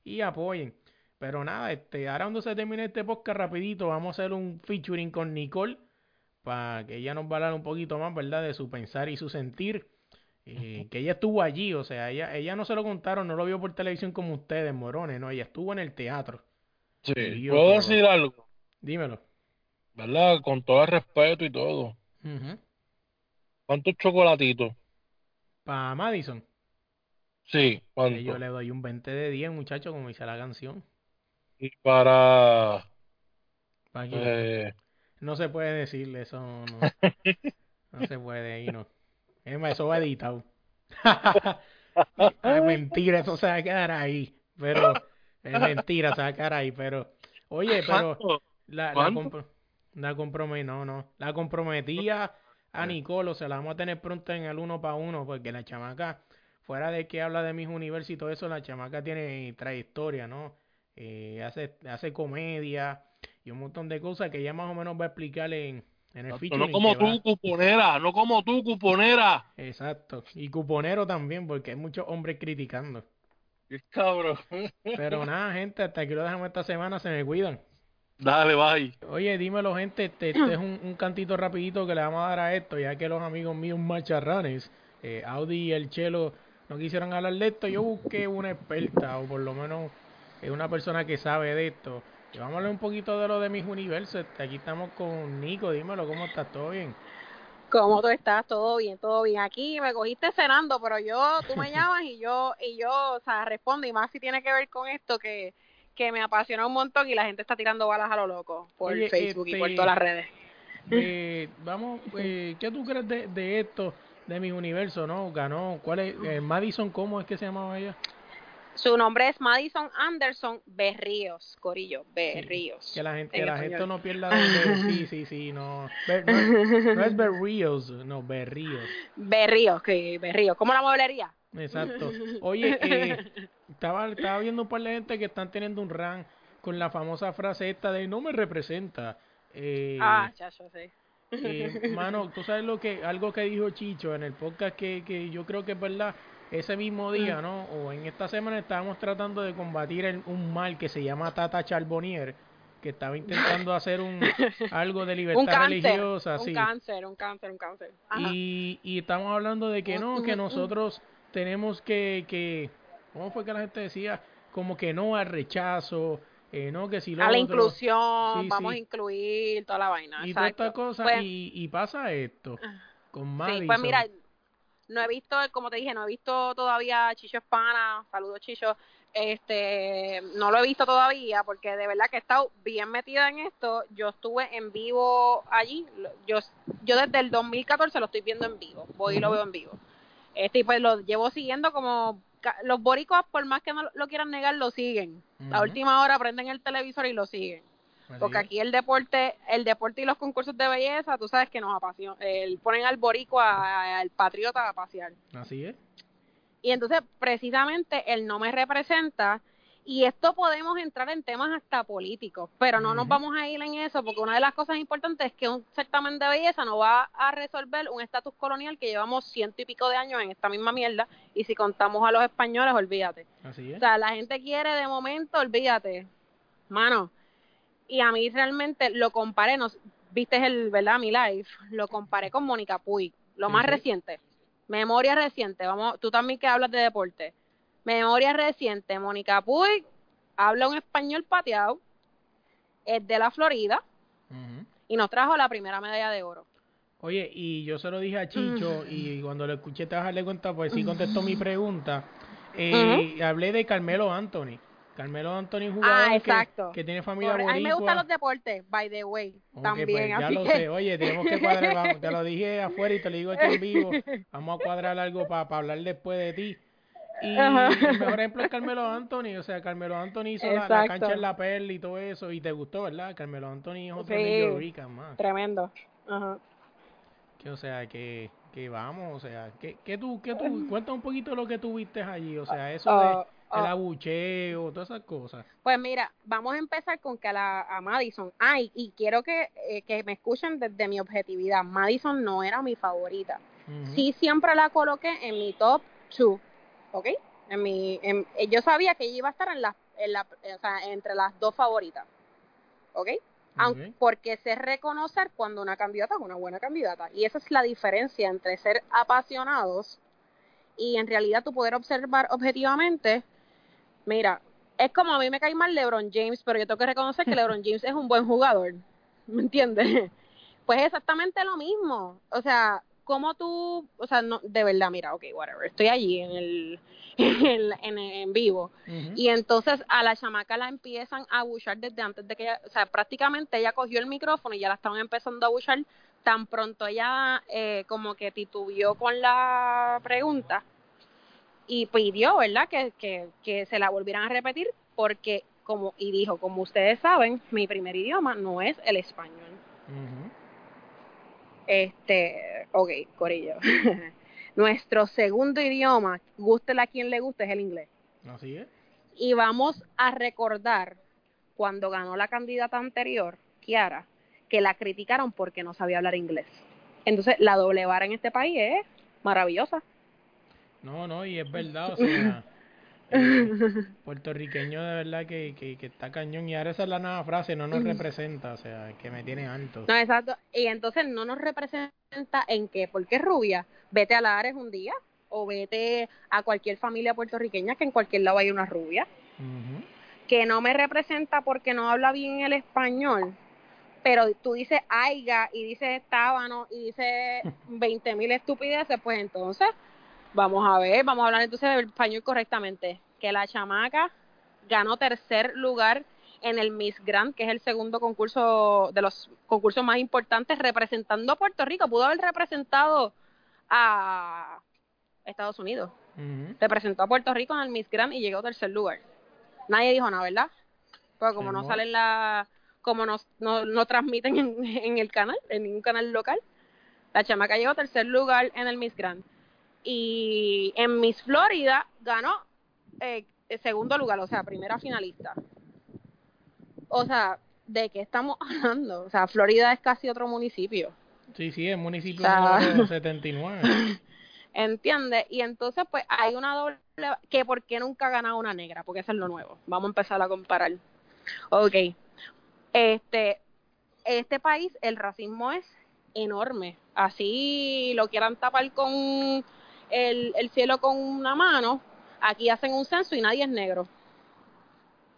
y apoyen. Pero nada, este, ahora cuando se termine este podcast rapidito, vamos a hacer un featuring con Nicole para que ella nos va a hablar un poquito más, ¿verdad? De su pensar y su sentir. Eh, que ella estuvo allí, o sea, ella, ella no se lo contaron, no lo vio por televisión como ustedes, morones, no, ella estuvo en el teatro. Sí, puedo pero- decir algo, Dímelo. ¿verdad? Con todo el respeto y todo. ¿Cuántos chocolatitos? Para Madison, Sí, que ¿cuántos? yo le doy un 20 de 10, muchacho, como dice la canción. Y para... ¿Para eh, No se puede decirle eso, no. No se puede, y no. Es más, eso va editado. es mentira, eso se va a quedar ahí. Pero, es mentira, se va a quedar ahí. Pero, oye, pero la, la, ¿Cuánto? compro- la comprometí, no, no. La comprometía a Nicole, o sea, la vamos a tener pronto en el uno para uno, porque la chamaca, fuera de que habla de mis universos y todo eso, la chamaca tiene trayectoria, ¿no? Eh, hace, hace comedia y un montón de cosas que ella más o menos va a explicar en, en el No featuring como va- tú, cuponera, no como tú, cuponera. Exacto. Y cuponero también, porque hay muchos hombres criticando. Cabrón. Pero nada, gente, hasta aquí lo dejamos esta semana, se me cuidan. Dale, bye. Oye, dímelo, gente, este, este es un, un cantito rapidito que le vamos a dar a esto, ya que los amigos míos macharranes, eh, Audi y el Chelo, no quisieron hablar de esto. Yo busqué una experta, o por lo menos eh, una persona que sabe de esto. Y vamos a hablar un poquito de lo de mis universos. Este, Aquí estamos con Nico, dímelo, ¿cómo estás? ¿Todo bien? ¿Cómo tú estás? Todo bien, todo bien. Aquí me cogiste cenando, pero yo, tú me llamas y yo, y yo, o sea, respondo, y más si tiene que ver con esto que, que me apasiona un montón y la gente está tirando balas a lo loco por Oye, Facebook y por este, todas las redes. Eh, vamos, eh, ¿qué tú crees de, de esto, de mis universos, no? Ganó, ¿cuál es? eh, Madison, ¿cómo es que se llamaba ella? Su nombre es Madison Anderson Berríos, Corillo, Berríos. Que la gente, en que la gente no pierda de, sí, sí, sí, no, Ber- no, es- no es Berríos, no, Berríos, Berríos, que Berríos. ¿Cómo la mueblería? Exacto. Oye, eh, estaba, estaba viendo un par de gente que están teniendo un run con la famosa frase esta de no me representa. Eh, Ah, chacho, sí. Eh, mano, tú sabes lo que, algo que dijo Chicho en el podcast que, que yo creo que es verdad. Ese mismo día, ¿no? O en esta semana estábamos tratando de combatir el- un mal que se llama Tata Charbonnier, que estaba intentando hacer un algo de libertad un cáncer, religiosa, un sí. cáncer, un cáncer, un cáncer. Ajá. Y, y estamos hablando de que no, que Ujú, ujú. nosotros tenemos que, que, ¿cómo fue que la gente decía? Como que no al rechazo, eh, no que si lo a la otro. inclusión, Sí, vamos sí. a incluir toda la vaina. y toda exacto. esta cosa, Pues, y, y pasa esto con Madison. Sí, pues mira, no he visto, como te dije, no he visto todavía Chicho Espana, saludos Chicho, este, no lo he visto todavía porque de verdad que he estado bien metida en esto, yo estuve en vivo allí, yo, yo desde el 2014 lo estoy viendo en vivo, voy y lo veo en vivo, este, y pues lo llevo siguiendo como, los boricuas por más que no lo quieran negar, lo siguen, la Ujú. última hora prenden el televisor y lo siguen. Así Porque aquí el deporte, el deporte y los concursos de belleza, tú sabes que nos apasiona, el, ponen al boricua, al patriota a pasear. Así es. Y entonces, precisamente, él no me representa. Y esto podemos entrar en temas hasta políticos, pero no nos vamos a ir en eso, porque una de las cosas importantes es que un certamen de belleza no va a resolver un estatus colonial que llevamos ciento y pico de años en esta misma mierda. Y si contamos a los españoles, olvídate. Así es. O sea, la gente quiere de momento, olvídate. Mano, y a mí realmente lo comparé, no, viste el, ¿verdad? Mi live, lo comparé con Mónica Puig, lo más reciente. Memoria reciente, vamos, tú también que hablas de deporte. Memoria reciente, Mónica Puig habla un español pateado, es de la Florida y nos trajo la primera medalla de oro. Oye, y yo se lo dije a Chicho y cuando lo escuché te vas a darle cuenta, pues sí contestó mi pregunta. Eh, Hablé de Carmelo Anthony. Carmelo Anthony jugador Ah, exacto. que, tiene familia Corre- a mí me boricua. gustan los deportes, by the way, Ok, también. pues ya así lo que- sé. Oye, tenemos que cuadrar. vamos, te lo dije afuera y te lo digo aquí en vivo. Vamos a cuadrar algo para hablar después de ti. Y Ajá. el mejor ejemplo es Carmelo Anthony. O sea, Carmelo Anthony hizo la, cancha en la perla y todo eso. Y te gustó, ¿verdad? Carmelo Anthony es otro Sí. York más. Tremendo. Ajá. Que, o sea, que, que vamos. O sea, que, que tú, que tú, cuenta un poquito lo que tú viste allí. O sea, eso de Oh, el oh. abucheo, todas esas cosas. Pues mira, vamos a empezar con que a, la, a Madison. Ay, y quiero que, eh, que me escuchen desde mi objetividad. Madison no era mi favorita. Sí, siempre la coloqué en mi top 2. ¿Ok? En mi, en- eh, yo sabía que ella iba a estar en la, en la, o sea, entre las dos favoritas. ¿Ok? Aunque- Ok. porque sé reconocer cuando una candidata es una buena candidata. Y esa es la diferencia entre ser apasionados y en realidad tú poder observar objetivamente. Mira, es como a mí me cae mal LeBron James, pero yo tengo que reconocer que LeBron James es un buen jugador. ¿Me entiendes? Pues es exactamente lo mismo. O sea, como tú, o sea, no, de verdad, mira, ok, whatever, estoy allí en el, en, el- en, en vivo. Y entonces a la chamaca la empiezan a abuchar desde antes de que ella, o sea, prácticamente ella cogió el micrófono y ya la estaban empezando a abuchar. Tan pronto ella eh, como que titubió con la pregunta y pidió, ¿verdad? Que, que, que se la volvieran a repetir porque, como, y dijo, como ustedes saben, mi primer idioma no es el español. Este, ok, Corillo. Nuestro segundo idioma, gústele a quien le guste, es el inglés. Así es. Y vamos a recordar cuando ganó la candidata anterior, Kiara, que la criticaron porque no sabía hablar inglés. Entonces, la doble vara en este país es maravillosa. No, no, y es verdad, o sea, eh, puertorriqueño de verdad que, que, que está cañón. Y ahora esa es la nueva frase, no nos representa, o sea, que me tiene alto. No, exacto. Y entonces no nos representa en qué, porque es rubia. Vete a la Ares un día o vete a cualquier familia puertorriqueña que en cualquier lado hay una rubia. Que no me representa porque no habla bien el español, pero tú dices aiga y dices tábano y dices 20 mil estupideces, pues entonces vamos a ver, vamos a hablar entonces el español correctamente. Que la chamaca ganó tercer lugar en el Miss Grand, que es el segundo concurso de los concursos más importantes representando a Puerto Rico. Pudo haber representado a Estados Unidos representó a Puerto Rico en el Miss Grand y llegó a tercer lugar. Nadie dijo nada, ¿verdad? Porque como no Hermoso. sale en la, como no, no, no transmiten en, en el canal, en ningún canal local, la chamaca llegó a tercer lugar en el Miss Grand. Y en Miss Florida ganó eh, el segundo lugar, o sea, primera finalista. O sea, ¿de qué estamos hablando? O sea, Florida es casi otro municipio. Sí, sí, es municipio O sea, número 79. ¿Entiendes? Y entonces, pues hay una doble. que ¿Por qué nunca ha ganado una negra? Porque eso es lo nuevo. Vamos a empezar a comparar. Ok. Este, este país, el racismo es enorme. Así lo quieran tapar con el, el cielo con una mano. Aquí hacen un censo y nadie es negro.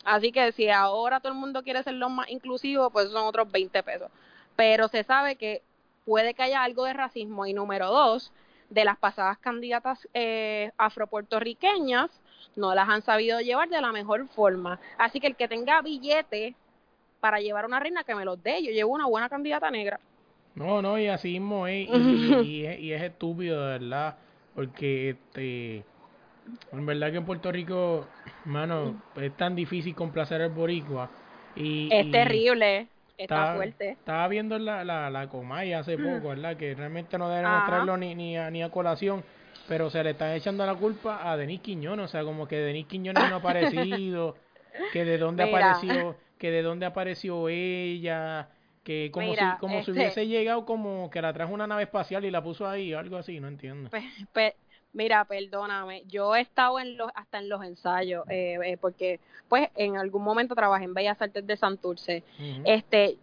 Así que si ahora todo el mundo quiere ser lo más inclusivo, pues son otros 20 pesos. Pero se sabe que puede que haya algo de racismo. Y número dos, de las pasadas candidatas eh, afropuertorriqueñas, no las han sabido llevar de la mejor forma. Así que el que tenga billete para llevar una reina, que me los dé. Yo llevo una buena candidata negra. No, no, y así mismo es, y, y- y es, y es estúpido, de verdad, porque este, en verdad que en Puerto Rico, mano, es tan difícil complacer al boricua, y, Es y terrible, está fuerte. Estaba viendo la, la, la Comay hace poco, ¿verdad? Que realmente no debemos Ajá. traerlo ni, ni, a, ni a colación, pero se le están echando la culpa a Denis Quiñones, o sea, como que Denis Quiñones no ha aparecido, que de dónde Mira. apareció, que de dónde apareció ella, que como Mira, si, como si este- hubiese llegado como que la trajo una nave espacial y la puso ahí, o algo así, no entiendo. Pe- pe- mira, perdóname, yo he estado en los, hasta en los ensayos, eh, eh, porque pues en algún momento trabajé en Bellas Artes de Santurce. Este,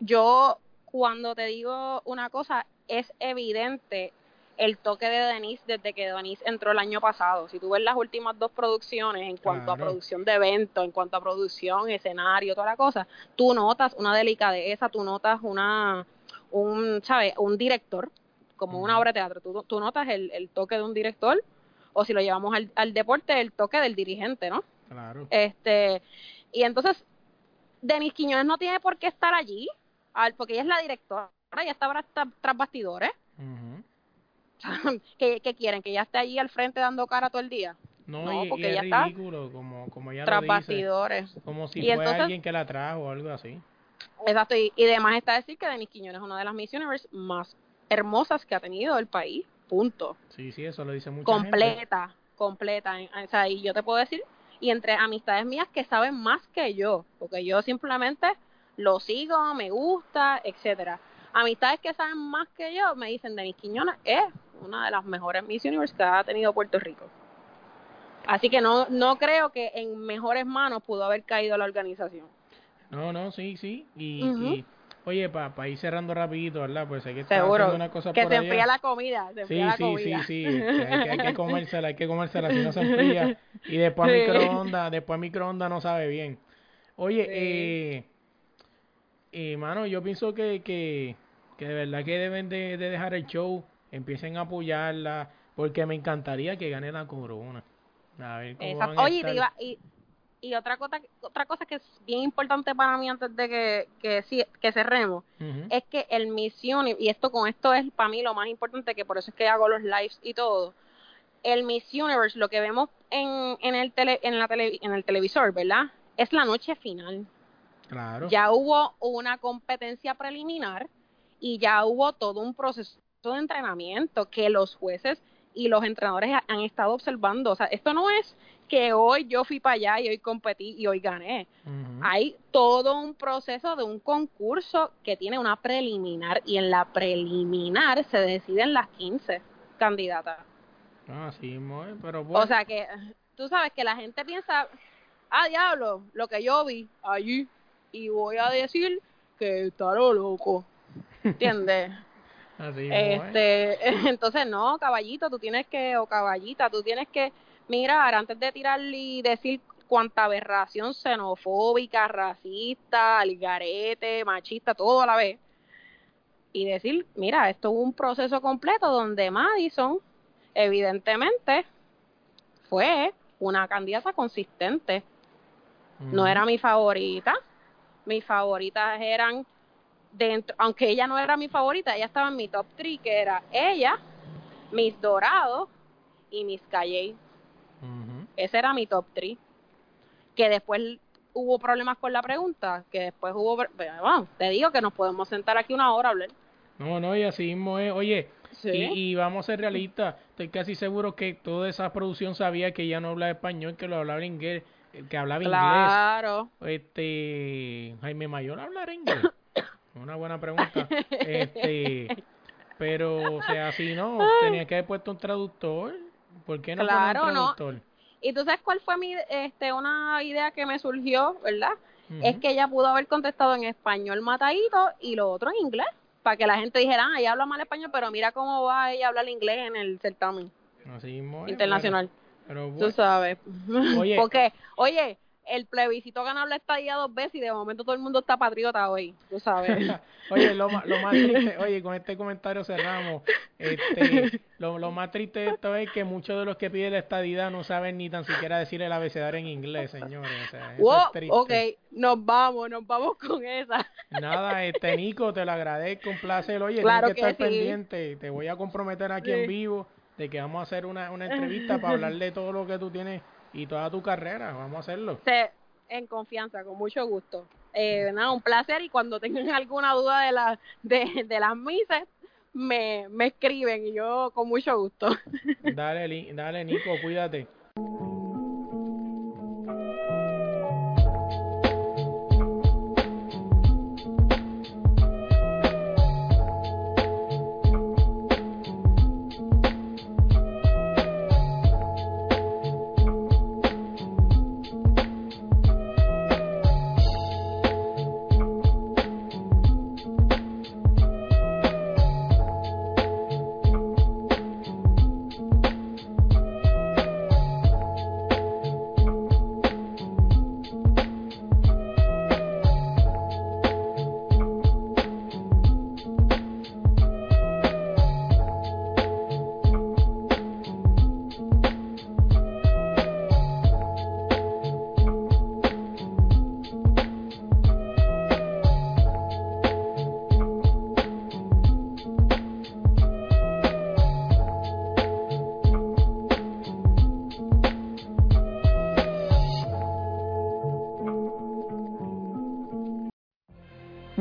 yo cuando te digo una cosa, es evidente el toque de Denise desde que Denise entró el año pasado. Si tú ves las últimas dos producciones en cuanto a producción de eventos, en cuanto a producción, escenario, toda la cosa, tú notas una delicadeza, tú notas una, un, ¿sabes? Un director, como una obra de teatro, tú, tú notas el, el toque de un director, o si lo llevamos al, al deporte, el toque del dirigente, ¿no? Claro. Este, y entonces, Denis Quiñones no tiene por qué estar allí, al- porque ella es la directora, ella está tras, tras bastidores. Ujú. ¿Qué, qué quieren? ¿Que ella esté allí al frente dando cara todo el día? No, No, y, y porque es ella está como, como ella Tras lo dice, bastidores. como si Y fuera entonces- alguien que la trajo o algo así. Exacto, y, y además está decir que Denis Quiñones es una de las Miss Universe más hermosas que ha tenido el país, punto. Sí, sí, eso lo dice mucha gente. completa, completa. O sea, y yo te puedo decir, y entre amistades mías que saben más que yo, porque yo simplemente lo sigo, me gusta, etcétera. Amistades que saben más que yo me dicen, Denis Quiñones es una de las mejores Miss Universe que ha tenido Puerto Rico. Así que no, no creo que en mejores manos pudo haber caído la organización. No, no, sí, sí. Y oye, para ir cerrando rapidito, ¿verdad? Pues sé que estás Seguro. haciendo una cosa Que por se allá. enfría la comida, se Sí, enfría la sí, comida. sí, sí, este, hay, que, hay que comérsela, hay que comérsela, si no se enfría. Y después Sí. microondas, después microondas no sabe bien. Oye, Sí. eh, eh, mano, yo pienso que, que, que de verdad que deben de, de dejar el show, empiecen a apoyarla, porque me encantaría que gane la corona. A ver cómo van a Oye, y, estar. te iba- y, y otra cosa otra cosa que es bien importante para mí antes de que, que, que cerremos es que el Miss Universe, y esto con esto es para mí lo más importante, que por eso es que hago los lives y todo, el Miss Universe, lo que vemos en, en, el, tele, en, la tele, en el televisor, ¿verdad? Es la noche final. Claro. Ya hubo una competencia preliminar y ya hubo todo un proceso de entrenamiento que los jueces y los entrenadores ha- han estado observando. O sea, esto no es que hoy yo fui para allá y hoy competí y hoy gané. Hay todo un proceso de un concurso que tiene una preliminar y en la preliminar se deciden las 15 candidatas. Ah, sí, es, pero bueno. O sea que tú sabes que la gente piensa, ah, diablo, lo que yo vi allí y voy a decir que está lo loco. ¿Entiendes? así es. este, entonces no, caballito, tú tienes que, o caballita, tú tienes que mirar antes de tirar y decir cuánta aberración xenofóbica, racista, algarete, machista, todo a la vez. Y decir, mira, esto es un proceso completo donde Madison, evidentemente, fue una candidata consistente. No era mi favorita. Mis favoritas eran dentro, aunque ella no era mi favorita, ella estaba en mi top 3, que era ella, Miss Dorado y Miss Calle. Ese era mi top 3. Que después hubo problemas con la pregunta, que después hubo, pero, bueno, te digo que nos podemos sentar aquí una hora a hablar. No, no, y así mismo es. Oye, Sí. y, y vamos a ser realistas. Estoy casi seguro que toda esa producción sabía que ella no hablaba español, que lo hablaba inglés, eh, que hablaba Claro. inglés. Este, Jaime Mayor hablará inglés. Una buena pregunta. Este, Pero, o sea, si no, tenía que haber puesto un traductor. ¿Por qué no Claro, poner un no. Y tú sabes cuál fue mi, este, una idea que me surgió, ¿verdad? Es que ella pudo haber contestado en español matadito y lo otro en inglés. Para que la gente dijera, ah, ella habla mal español, pero mira cómo va ella a hablar inglés en el certamen Así internacional. Pero Tú bueno, sabes. Oye. Porque, oye, el plebiscito ganó la estadía dos veces y de momento todo el mundo está patriota hoy. Tú sabes. Oye, lo, lo más triste, oye, con este comentario cerramos. Este, lo, lo más triste de esto es que muchos de los que piden la estadidad no saben ni tan siquiera decir el abecedario en inglés, señores. O sea, eso wow, es triste. ok, nos vamos, nos vamos con esa. Nada, este Nico, te lo agradezco, un placer. Oye, Claro tienes que estar que sí. pendiente. Te voy a comprometer aquí en Sí. vivo de que vamos a hacer una, una entrevista para hablar de todo lo que tú tienes y toda tu carrera. Vamos a hacerlo. Se- en confianza, con mucho gusto. Eh, nada, un placer y cuando tengan alguna duda de, la, de, de las misas, me, me escriben y yo con mucho gusto. Dale, dale, Nico, cuídate.